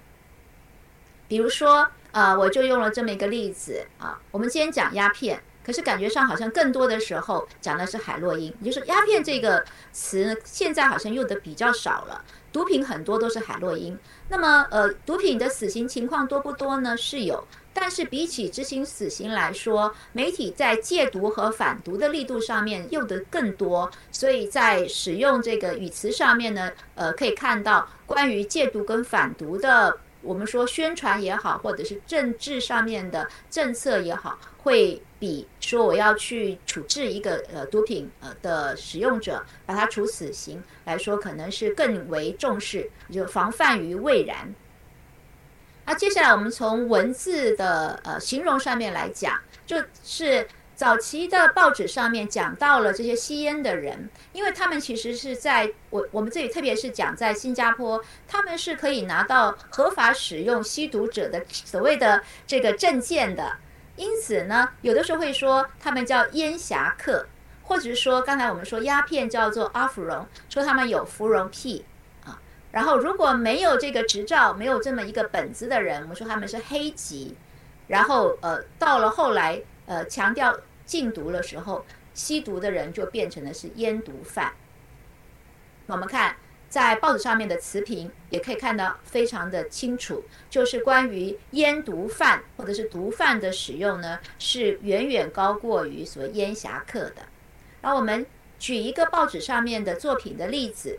比如说呃我就用了这么一个例子啊，我们今天讲鸦片。可是感觉上好像更多的时候讲的是海洛因，就是鸦片这个词现在好像用的比较少了。毒品很多都是海洛因。那么呃，毒品的死刑情况多不多呢？是有，但是比起执行死刑来说，媒体在戒毒和反毒的力度上面用的更多。所以在使用这个语词上面呢，呃，可以看到关于戒毒跟反毒的，我们说宣传也好，或者是政治上面的政策也好，会。比说我要去处置一个呃毒品呃的使用者，把他处死刑来说，可能是更为重视，就防范于未然。那接下来我们从文字的呃形容上面来讲，就是早期的报纸上面讲到了这些吸烟的人，因为他们其实是在我我们这里特别是讲在新加坡，他们是可以拿到合法使用吸毒者的所谓的这个证件的。因此呢，有的时候会说他们叫烟侠客，或者是说刚才我们说鸦片叫做阿芙蓉，说他们有芙蓉癖啊。然后如果没有这个执照，没有这么一个本子的人，我们说他们是黑籍。然后呃，到了后来呃强调禁毒的时候，吸毒的人就变成了是烟毒犯。我们看。在报纸上面的词评也可以看到非常的清楚，就是关于烟毒贩或者是毒贩的使用呢，是远远高过于所谓烟侠客的。然后我们举一个报纸上面的作品的例子，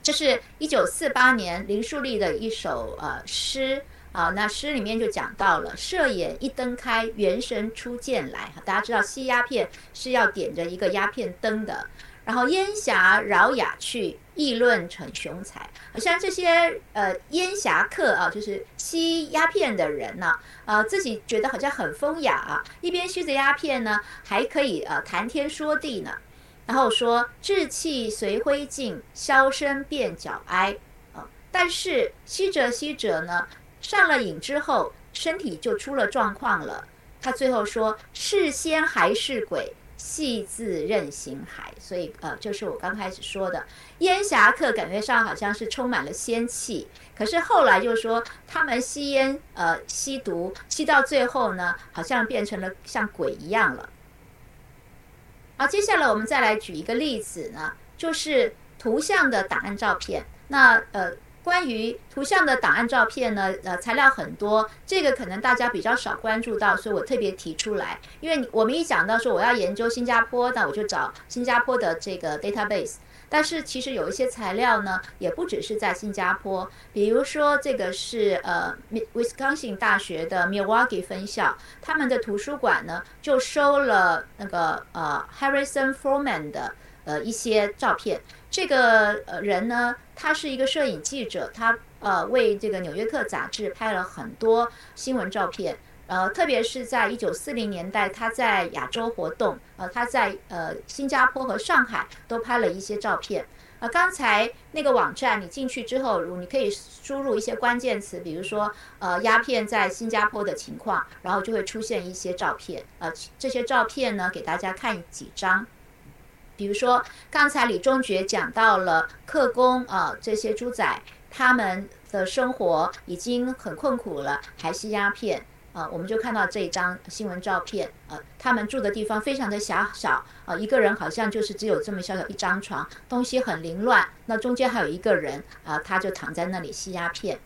这是一九四八年林树立的一首呃诗啊，那诗里面就讲到了，射眼一灯开，元神出见来。大家知道吸鸦片是要点着一个鸦片灯的。然后烟霞饶雅趣，议论成雄才。像这些呃烟霞客啊，就是吸鸦片的人呢，呃自己觉得好像很风雅啊，一边吸着鸦片呢，还可以呃谈天说地呢。然后说志气随灰烬，箫声变脚哀啊。但是吸着吸着呢，上了瘾之后，身体就出了状况了。他最后说：是仙还是鬼？戏字任行海，所以呃，就是我刚开始说的烟侠客，感觉上好像是充满了仙气，可是后来就说他们吸烟呃吸毒，吸到最后呢，好像变成了像鬼一样了。好，接下来我们再来举一个例子呢，就是图像的档案照片。那呃，关于图像的档案照片呢，呃，材料很多，这个可能大家比较少关注到，所以我特别提出来。因为我们一讲到说我要研究新加坡，那我就找新加坡的这个 database。但是其实有一些材料呢，也不只是在新加坡，比如说这个是呃，Wisconsin 大学的 Milwaukee 分校，他们的图书馆呢就收了那个呃 Harrison Forman 的呃一些照片。这个呃人呢，他是一个摄影记者，他呃为这个《纽约客》杂志拍了很多新闻照片，呃，特别是在一九四零年代，他在亚洲活动，呃，他在呃新加坡和上海都拍了一些照片。呃，刚才那个网站你进去之后，如你可以输入一些关键词，比如说呃鸦片在新加坡的情况，然后就会出现一些照片。呃，这些照片呢，给大家看几张。比如说，刚才李中觉讲到了客工啊，这些猪仔他们的生活已经很困苦了，还吸鸦片啊，我们就看到这张新闻照片，呃，他们住的地方非常的狭小啊，一个人好像就是只有这么小小一张床，东西很凌乱，那中间还有一个人啊，他就躺在那里吸鸦片，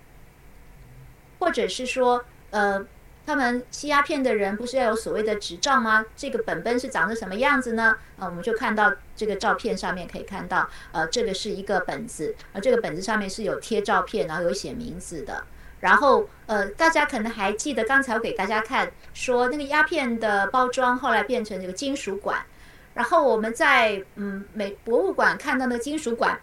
或者是说，呃。他们吸鸦片的人不是要有所谓的执照吗？这个本本是长着什么样子呢？啊，我们就看到这个照片上面可以看到，呃，这个是一个本子，而这个本子上面是有贴照片，然后有写名字的。然后，呃，大家可能还记得刚才我给大家看说那个鸦片的包装后来变成这个金属管，然后我们在嗯美博物馆看到那个金属管。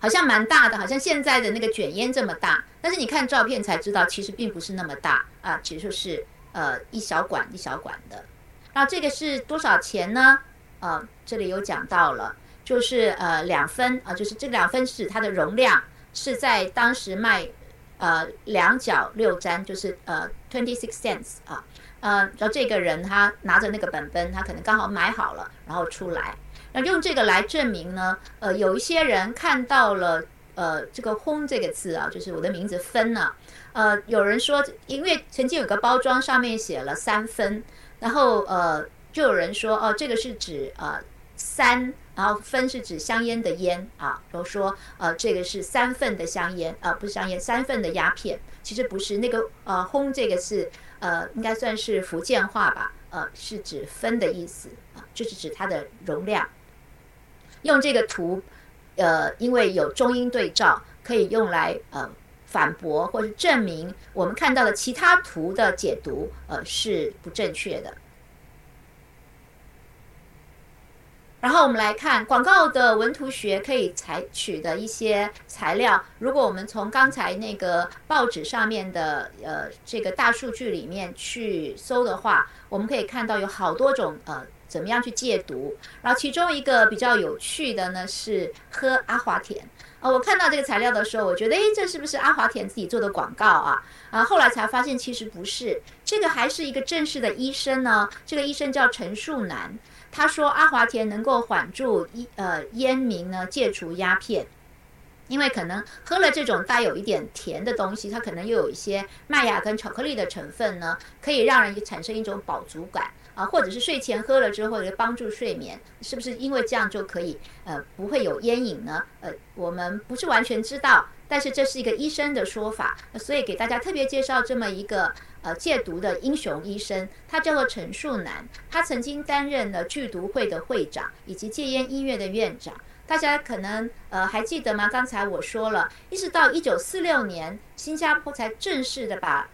好像蛮大的，好像现在的那个卷烟这么大，但是你看照片才知道，其实并不是那么大啊，其实是呃一小管一小管的。然后这个是多少钱呢？呃，这里有讲到了，就是呃两分啊，就是这两分是它的容量是在当时卖呃两角六粘，就是呃 twenty six cents 啊，呃，然后这个人他拿着那个本本，他可能刚好买好了，然后出来。那用这个来证明呢？呃，有一些人看到了呃这个“轰”这个字啊，就是我的名字分了。呃，有人说，因为曾经有个包装上面写了三分，然后呃，就有人说哦，这个是指呃三，然后分是指香烟的烟啊，都说呃这个是三份的香烟啊，不是香烟，三份的鸦片。其实不是那个呃“轰”这个是呃应该算是福建话吧？呃，是指分的意思啊，就是指它的容量。用这个图，呃，因为有中英对照，可以用来呃反驳或者证明我们看到的其他图的解读呃是不正确的。然后我们来看广告的文图学可以采取的一些材料。如果我们从刚才那个报纸上面的呃这个大数据里面去搜的话，我们可以看到有好多种呃。怎么样去戒毒？然后其中一个比较有趣的呢是喝阿华田啊。我看到这个材料的时候，我觉得诶，这是不是阿华田自己做的广告啊？啊，后来才发现其实不是，这个还是一个正式的医生呢。这个医生叫陈树南，他说阿华田能够缓住一呃烟民呢戒除鸦片，因为可能喝了这种带有一点甜的东西，它可能又有一些麦芽跟巧克力的成分呢，可以让人产生一种饱足感。啊，或者是睡前喝了之后，就帮助睡眠，是不是因为这样就可以呃不会有烟瘾呢？呃，我们不是完全知道，但是这是一个医生的说法，所以给大家特别介绍这么一个呃戒毒的英雄医生，他叫做陈树南，他曾经担任了剧毒会的会长以及戒烟医院的院长。大家可能呃还记得吗？刚才我说了一直到一九四六年，新加坡才正式的把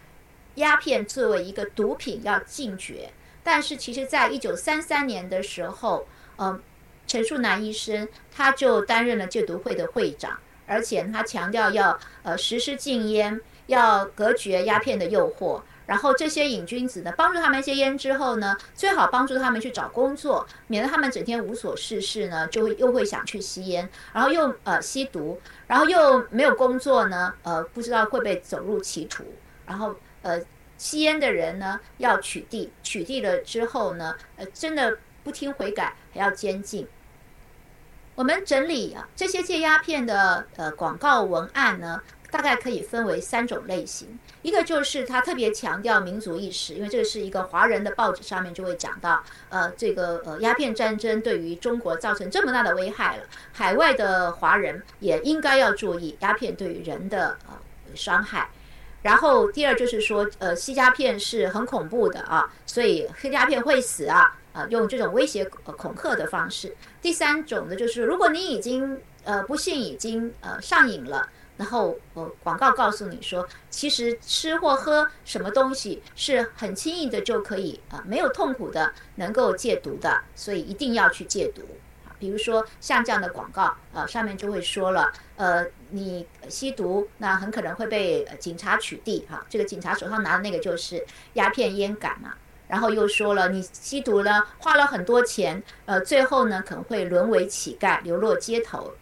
鸦片作为一个毒品要禁绝。但是其实，在一九三三年的时候，呃，陈树南医生他就担任了戒毒会的会长，而且他强调要呃实施禁烟，要隔绝鸦片的诱惑。然后这些瘾君子呢，帮助他们戒烟之后呢，最好帮助他们去找工作，免得他们整天无所事事呢，就会又会想去吸烟，然后又呃吸毒，然后又没有工作呢，呃，不知道会不会走入歧途，然后呃。吸烟的人呢，要取缔，取缔了之后呢，呃，真的不听悔改，还要监禁。我们整理啊这些戒鸦片的呃广告文案呢，大概可以分为三种类型。一个就是他特别强调民族意识，因为这个是一个华人的报纸上面就会讲到，呃，这个呃鸦片战争对于中国造成这么大的危害了，海外的华人也应该要注意鸦片对于人的呃伤害。然后第二就是说，呃，吸鸦片是很恐怖的啊，所以吸鸦片会死啊，啊，用这种威胁恐吓的方式。第三种呢，就是如果你已经呃不幸已经呃上瘾了。然后，呃，广告告诉你说，其实吃或喝什么东西是很轻易的就可以啊，没有痛苦的，能够戒毒的，所以一定要去戒毒啊。比如说像这样的广告，呃，上面就会说了，呃，你吸毒，那很可能会被警察取缔哈。这个警察手上拿的那个就是鸦片烟杆嘛。然后又说了，你吸毒呢，花了很多钱，呃，最后呢可能会沦为乞丐，流落街头。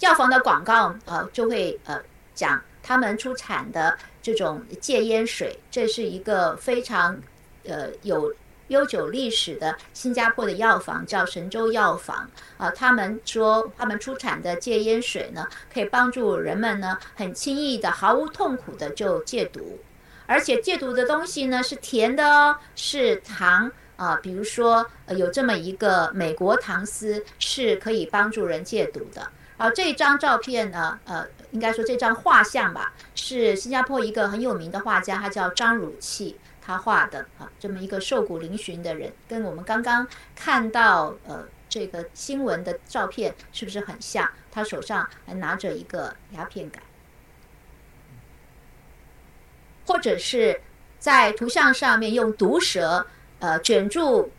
药房的广告，呃，就会呃讲他们出产的这种戒烟水，这是一个非常呃有悠久历史的新加坡的药房，叫神州药房啊。他们说他们出产的戒烟水呢，可以帮助人们呢很轻易的、毫无痛苦的就戒毒，而且戒毒的东西呢是甜的哦，是糖啊。比如说有这么一个美国糖丝，是可以帮助人戒毒的。好，这张照片呢，呃，应该说这张画像吧，是新加坡一个很有名的画家，他叫张汝器，他画的啊，这么一个瘦骨嶙峋的人，跟我们刚刚看到呃这个新闻的照片是不是很像？他手上还拿着一个鸦片杆，或者是在图像上面用毒蛇呃卷住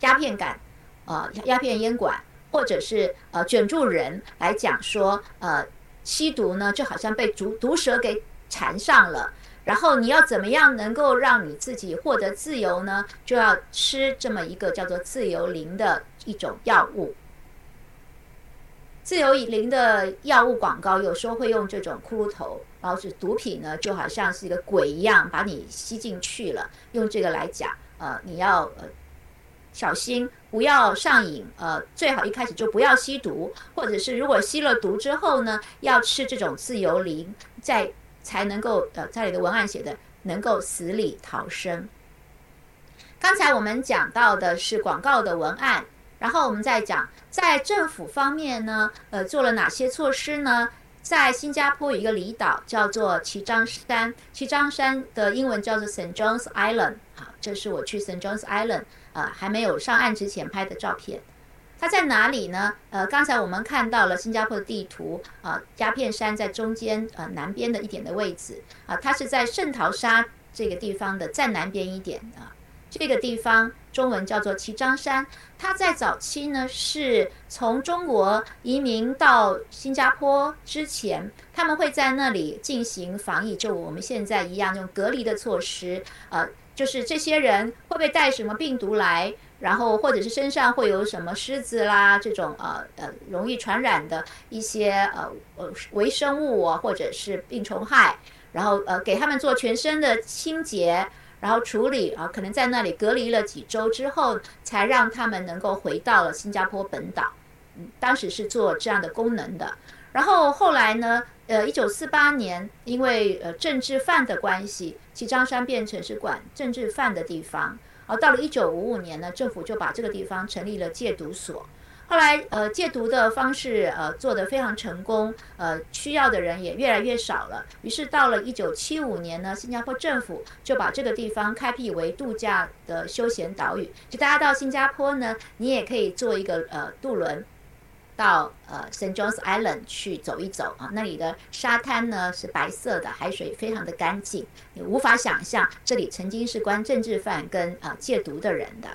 鸦片杆，呃鸦片烟管。或者是呃卷住人来讲说，呃吸毒呢就好像被毒毒蛇给缠上了，然后你要怎么样能够让你自己获得自由呢？就要吃这么一个叫做自由灵的一种药物。自由灵的药物广告有时候会用这种骷髅头，然后是毒品呢就好像是一个鬼一样把你吸进去了，用这个来讲，呃你要呃。小心不要上瘾，呃，最好一开始就不要吸毒，或者是如果吸了毒之后呢，要吃这种自由灵，在才能够呃，在里的文案写的能够死里逃生。刚才我们讲到的是广告的文案，然后我们再讲在政府方面呢，呃，做了哪些措施呢？在新加坡有一个离岛叫做旗张山，旗张山的英文叫做 s t John's Island，好，这是我去 s t John's Island。呃，还没有上岸之前拍的照片，它在哪里呢？呃，刚才我们看到了新加坡的地图，啊，鸦片山在中间，呃，南边的一点的位置，啊，它是在圣淘沙这个地方的再南边一点啊，这个地方中文叫做旗张山，它在早期呢是从中国移民到新加坡之前，他们会在那里进行防疫，就我们现在一样用隔离的措施，呃。就是这些人会不会带什么病毒来，然后或者是身上会有什么虱子啦这种呃呃容易传染的一些呃呃微生物啊，或者是病虫害，然后呃给他们做全身的清洁，然后处理啊，可能在那里隔离了几周之后，才让他们能够回到了新加坡本岛。嗯，当时是做这样的功能的。然后后来呢？呃，一九四八年，因为呃政治犯的关系，其张山变成是管政治犯的地方。而到了一九五五年呢，政府就把这个地方成立了戒毒所。后来呃戒毒的方式呃做得非常成功，呃需要的人也越来越少了。于是到了一九七五年呢，新加坡政府就把这个地方开辟为度假的休闲岛屿。就大家到新加坡呢，你也可以坐一个呃渡轮。到呃 Saint John's Island 去走一走啊，那里的沙滩呢是白色的，海水非常的干净，你无法想象这里曾经是关政治犯跟呃戒毒的人的。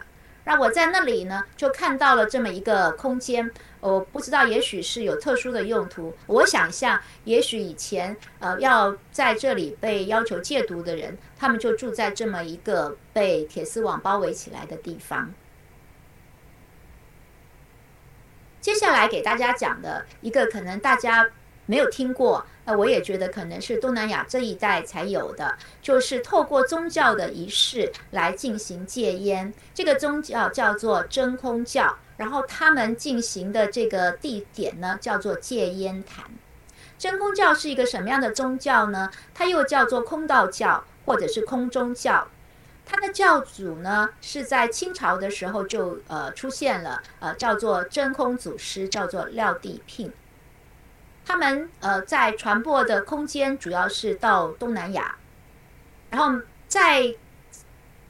那我在那里呢就看到了这么一个空间，我不知道也许是有特殊的用途，我想象也许以前呃要在这里被要求戒毒的人，他们就住在这么一个被铁丝网包围起来的地方。接下来给大家讲的一个可能大家没有听过，那我也觉得可能是东南亚这一带才有的，就是透过宗教的仪式来进行戒烟。这个宗教叫做真空教，然后他们进行的这个地点呢叫做戒烟坛。真空教是一个什么样的宗教呢？它又叫做空道教或者是空中教。他的教主呢是在清朝的时候就呃出现了，呃叫做真空祖师，叫做廖地聘。他们呃在传播的空间主要是到东南亚，然后在。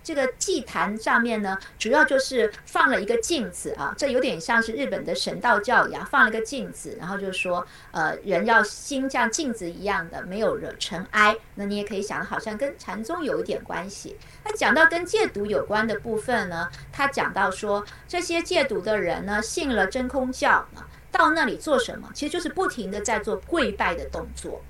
这个祭坛上面呢，主要就是放了一个镜子啊，这有点像是日本的神道教一样，放了个镜子，然后就说，呃，人要心像镜子一样的，没有惹尘埃。那你也可以想，好像跟禅宗有一点关系。那讲到跟戒毒有关的部分呢，他讲到说，这些戒毒的人呢，信了真空教呢，到那里做什么？其实就是不停的在做跪拜的动作。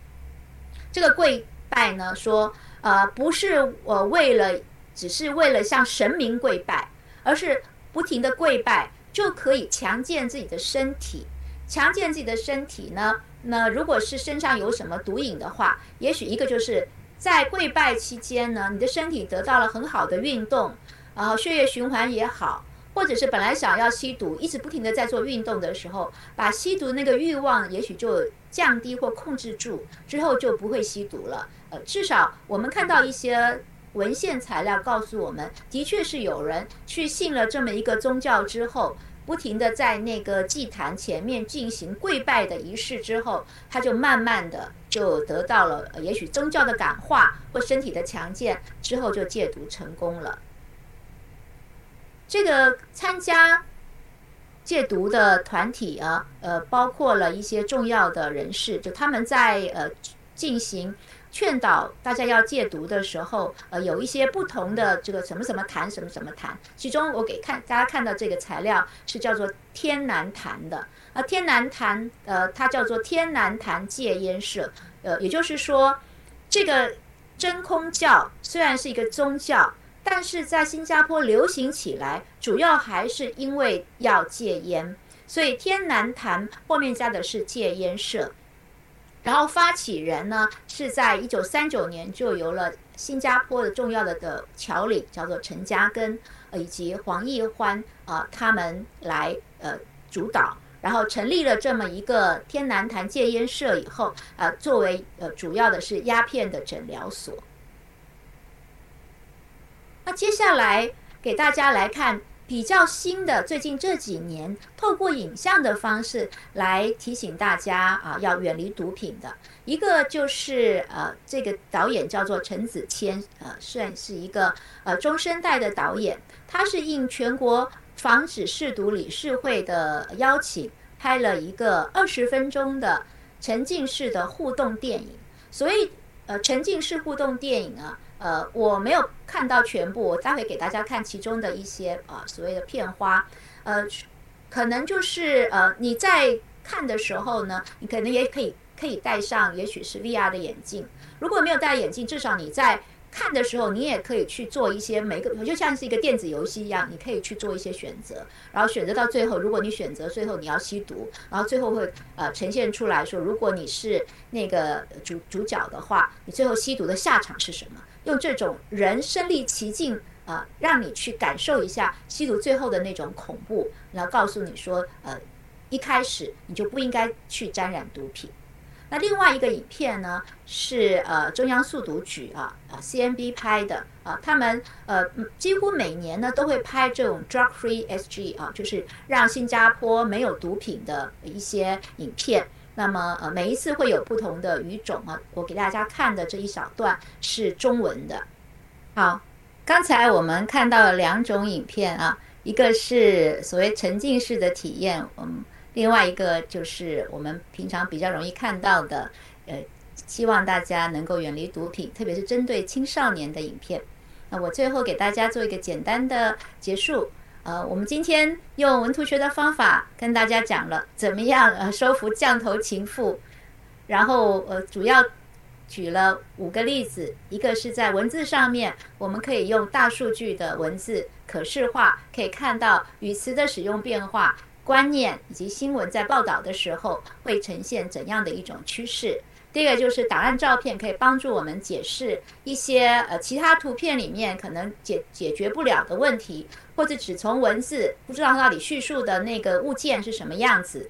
这个跪拜呢，说，呃，不是我为了。只是为了向神明跪拜，而是不停的跪拜就可以强健自己的身体。强健自己的身体呢？那如果是身上有什么毒瘾的话，也许一个就是在跪拜期间呢，你的身体得到了很好的运动，然后血液循环也好，或者是本来想要吸毒，一直不停的在做运动的时候，把吸毒那个欲望也许就降低或控制住，之后就不会吸毒了。呃，至少我们看到一些。文献材料告诉我们，的确是有人去信了这么一个宗教之后，不停的在那个祭坛前面进行跪拜的仪式之后，他就慢慢的就得到了，也许宗教的感化或身体的强健，之后就戒毒成功了。这个参加戒毒的团体啊，呃，包括了一些重要的人士，就他们在呃进行。劝导大家要戒毒的时候，呃，有一些不同的这个什么什么坛，什么什么坛。其中我给看大家看到这个材料是叫做天南坛的。啊，天南坛，呃，它叫做天南坛戒烟社。呃，也就是说，这个真空教虽然是一个宗教，但是在新加坡流行起来，主要还是因为要戒烟，所以天南坛后面加的是戒烟社。然后发起人呢是在一九三九年就由了新加坡的重要的的侨领叫做陈嘉庚，以及黄义欢啊他们来呃主导，然后成立了这么一个天南坛戒烟社以后，呃作为呃主要的是鸦片的诊疗所。那接下来给大家来看。比较新的，最近这几年，透过影像的方式来提醒大家啊，要远离毒品的一个就是呃，这个导演叫做陈子谦，呃，算是一个呃中生代的导演，他是应全国防止试毒理事会的邀请，拍了一个二十分钟的沉浸式的互动电影，所以呃，沉浸式互动电影啊。呃，我没有看到全部，我待会给大家看其中的一些呃所谓的片花，呃，可能就是呃你在看的时候呢，你可能也可以可以戴上，也许是 VR 的眼镜，如果没有戴眼镜，至少你在。看的时候，你也可以去做一些每个，就像是一个电子游戏一样，你可以去做一些选择，然后选择到最后，如果你选择最后你要吸毒，然后最后会呃呈现出来说，如果你是那个主主角的话，你最后吸毒的下场是什么？用这种人身临其境啊，让你去感受一下吸毒最后的那种恐怖，然后告诉你说，呃，一开始你就不应该去沾染毒品。那另外一个影片呢，是呃中央速读局啊啊 CNB 拍的啊，他们呃几乎每年呢都会拍这种 drug free SG 啊，就是让新加坡没有毒品的一些影片。那么呃每一次会有不同的语种啊，我给大家看的这一小段是中文的。好，刚才我们看到了两种影片啊，一个是所谓沉浸式的体验，嗯。另外一个就是我们平常比较容易看到的，呃，希望大家能够远离毒品，特别是针对青少年的影片。那我最后给大家做一个简单的结束。呃，我们今天用文图学的方法跟大家讲了怎么样呃收服降头情妇，然后呃主要举了五个例子，一个是在文字上面，我们可以用大数据的文字可视化，可以看到语词的使用变化。观念以及新闻在报道的时候会呈现怎样的一种趋势？第二个就是档案照片可以帮助我们解释一些呃其他图片里面可能解解决不了的问题，或者只从文字不知道到底叙述的那个物件是什么样子。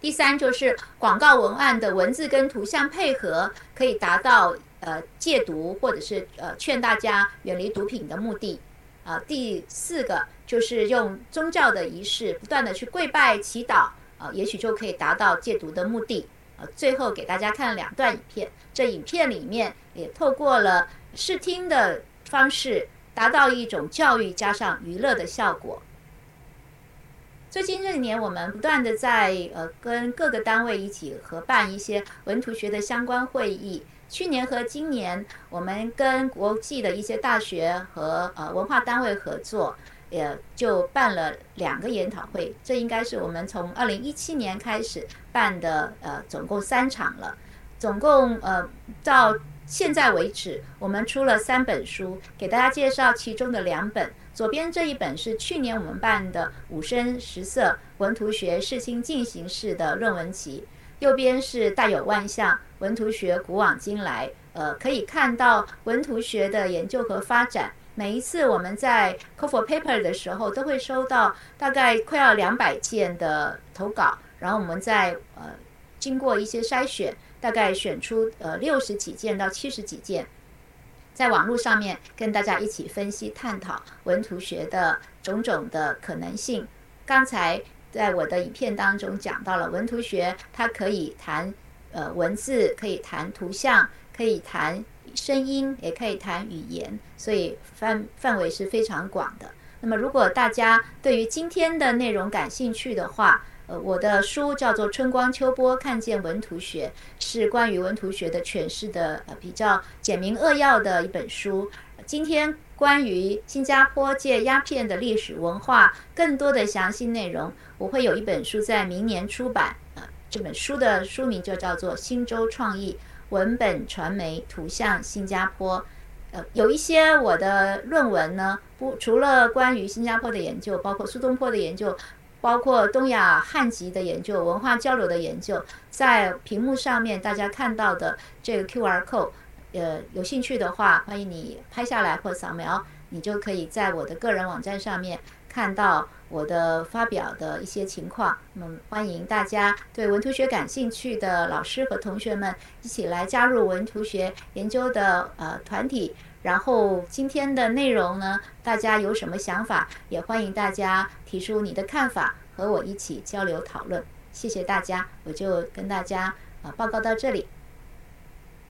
第三就是广告文案的文字跟图像配合，可以达到呃戒毒或者是呃劝大家远离毒品的目的。啊，第四个就是用宗教的仪式不断的去跪拜祈祷，啊，也许就可以达到戒毒的目的。呃，最后给大家看两段影片，这影片里面也透过了视听的方式，达到一种教育加上娱乐的效果。最近这几年，我们不断的在呃跟各个单位一起合办一些文图学的相关会议。去年和今年，我们跟国际的一些大学和呃文化单位合作，也就办了两个研讨会。这应该是我们从二零一七年开始办的，呃，总共三场了。总共呃到现在为止，我们出了三本书，给大家介绍其中的两本。左边这一本是去年我们办的五声十色文图学视听进行式的论文集，右边是大有万象文图学古往今来，呃，可以看到文图学的研究和发展。每一次我们在 cover paper 的时候，都会收到大概快要两百件的投稿，然后我们在呃经过一些筛选，大概选出呃六十几件到七十几件。在网络上面跟大家一起分析探讨文图学的种种的可能性。刚才在我的影片当中讲到了文图学，它可以谈呃文字，可以谈图像，可以谈声音，也可以谈语言，所以范范围是非常广的。那么如果大家对于今天的内容感兴趣的话，呃，我的书叫做《春光秋波看见文图学》，是关于文图学的诠释的，呃，比较简明扼要的一本书。今天关于新加坡戒鸦片的历史文化，更多的详细内容，我会有一本书在明年出版。呃，这本书的书名就叫做《新洲创意文本传媒图像新加坡》。呃，有一些我的论文呢，不除了关于新加坡的研究，包括苏东坡的研究。包括东亚汉籍的研究、文化交流的研究，在屏幕上面大家看到的这个 Q R code，呃，有兴趣的话，欢迎你拍下来或扫描，你就可以在我的个人网站上面看到我的发表的一些情况。那么，欢迎大家对文图学感兴趣的老师和同学们一起来加入文图学研究的呃团体。然后今天的内容呢，大家有什么想法，也欢迎大家提出你的看法，和我一起交流讨论。谢谢大家，我就跟大家啊报告到这里。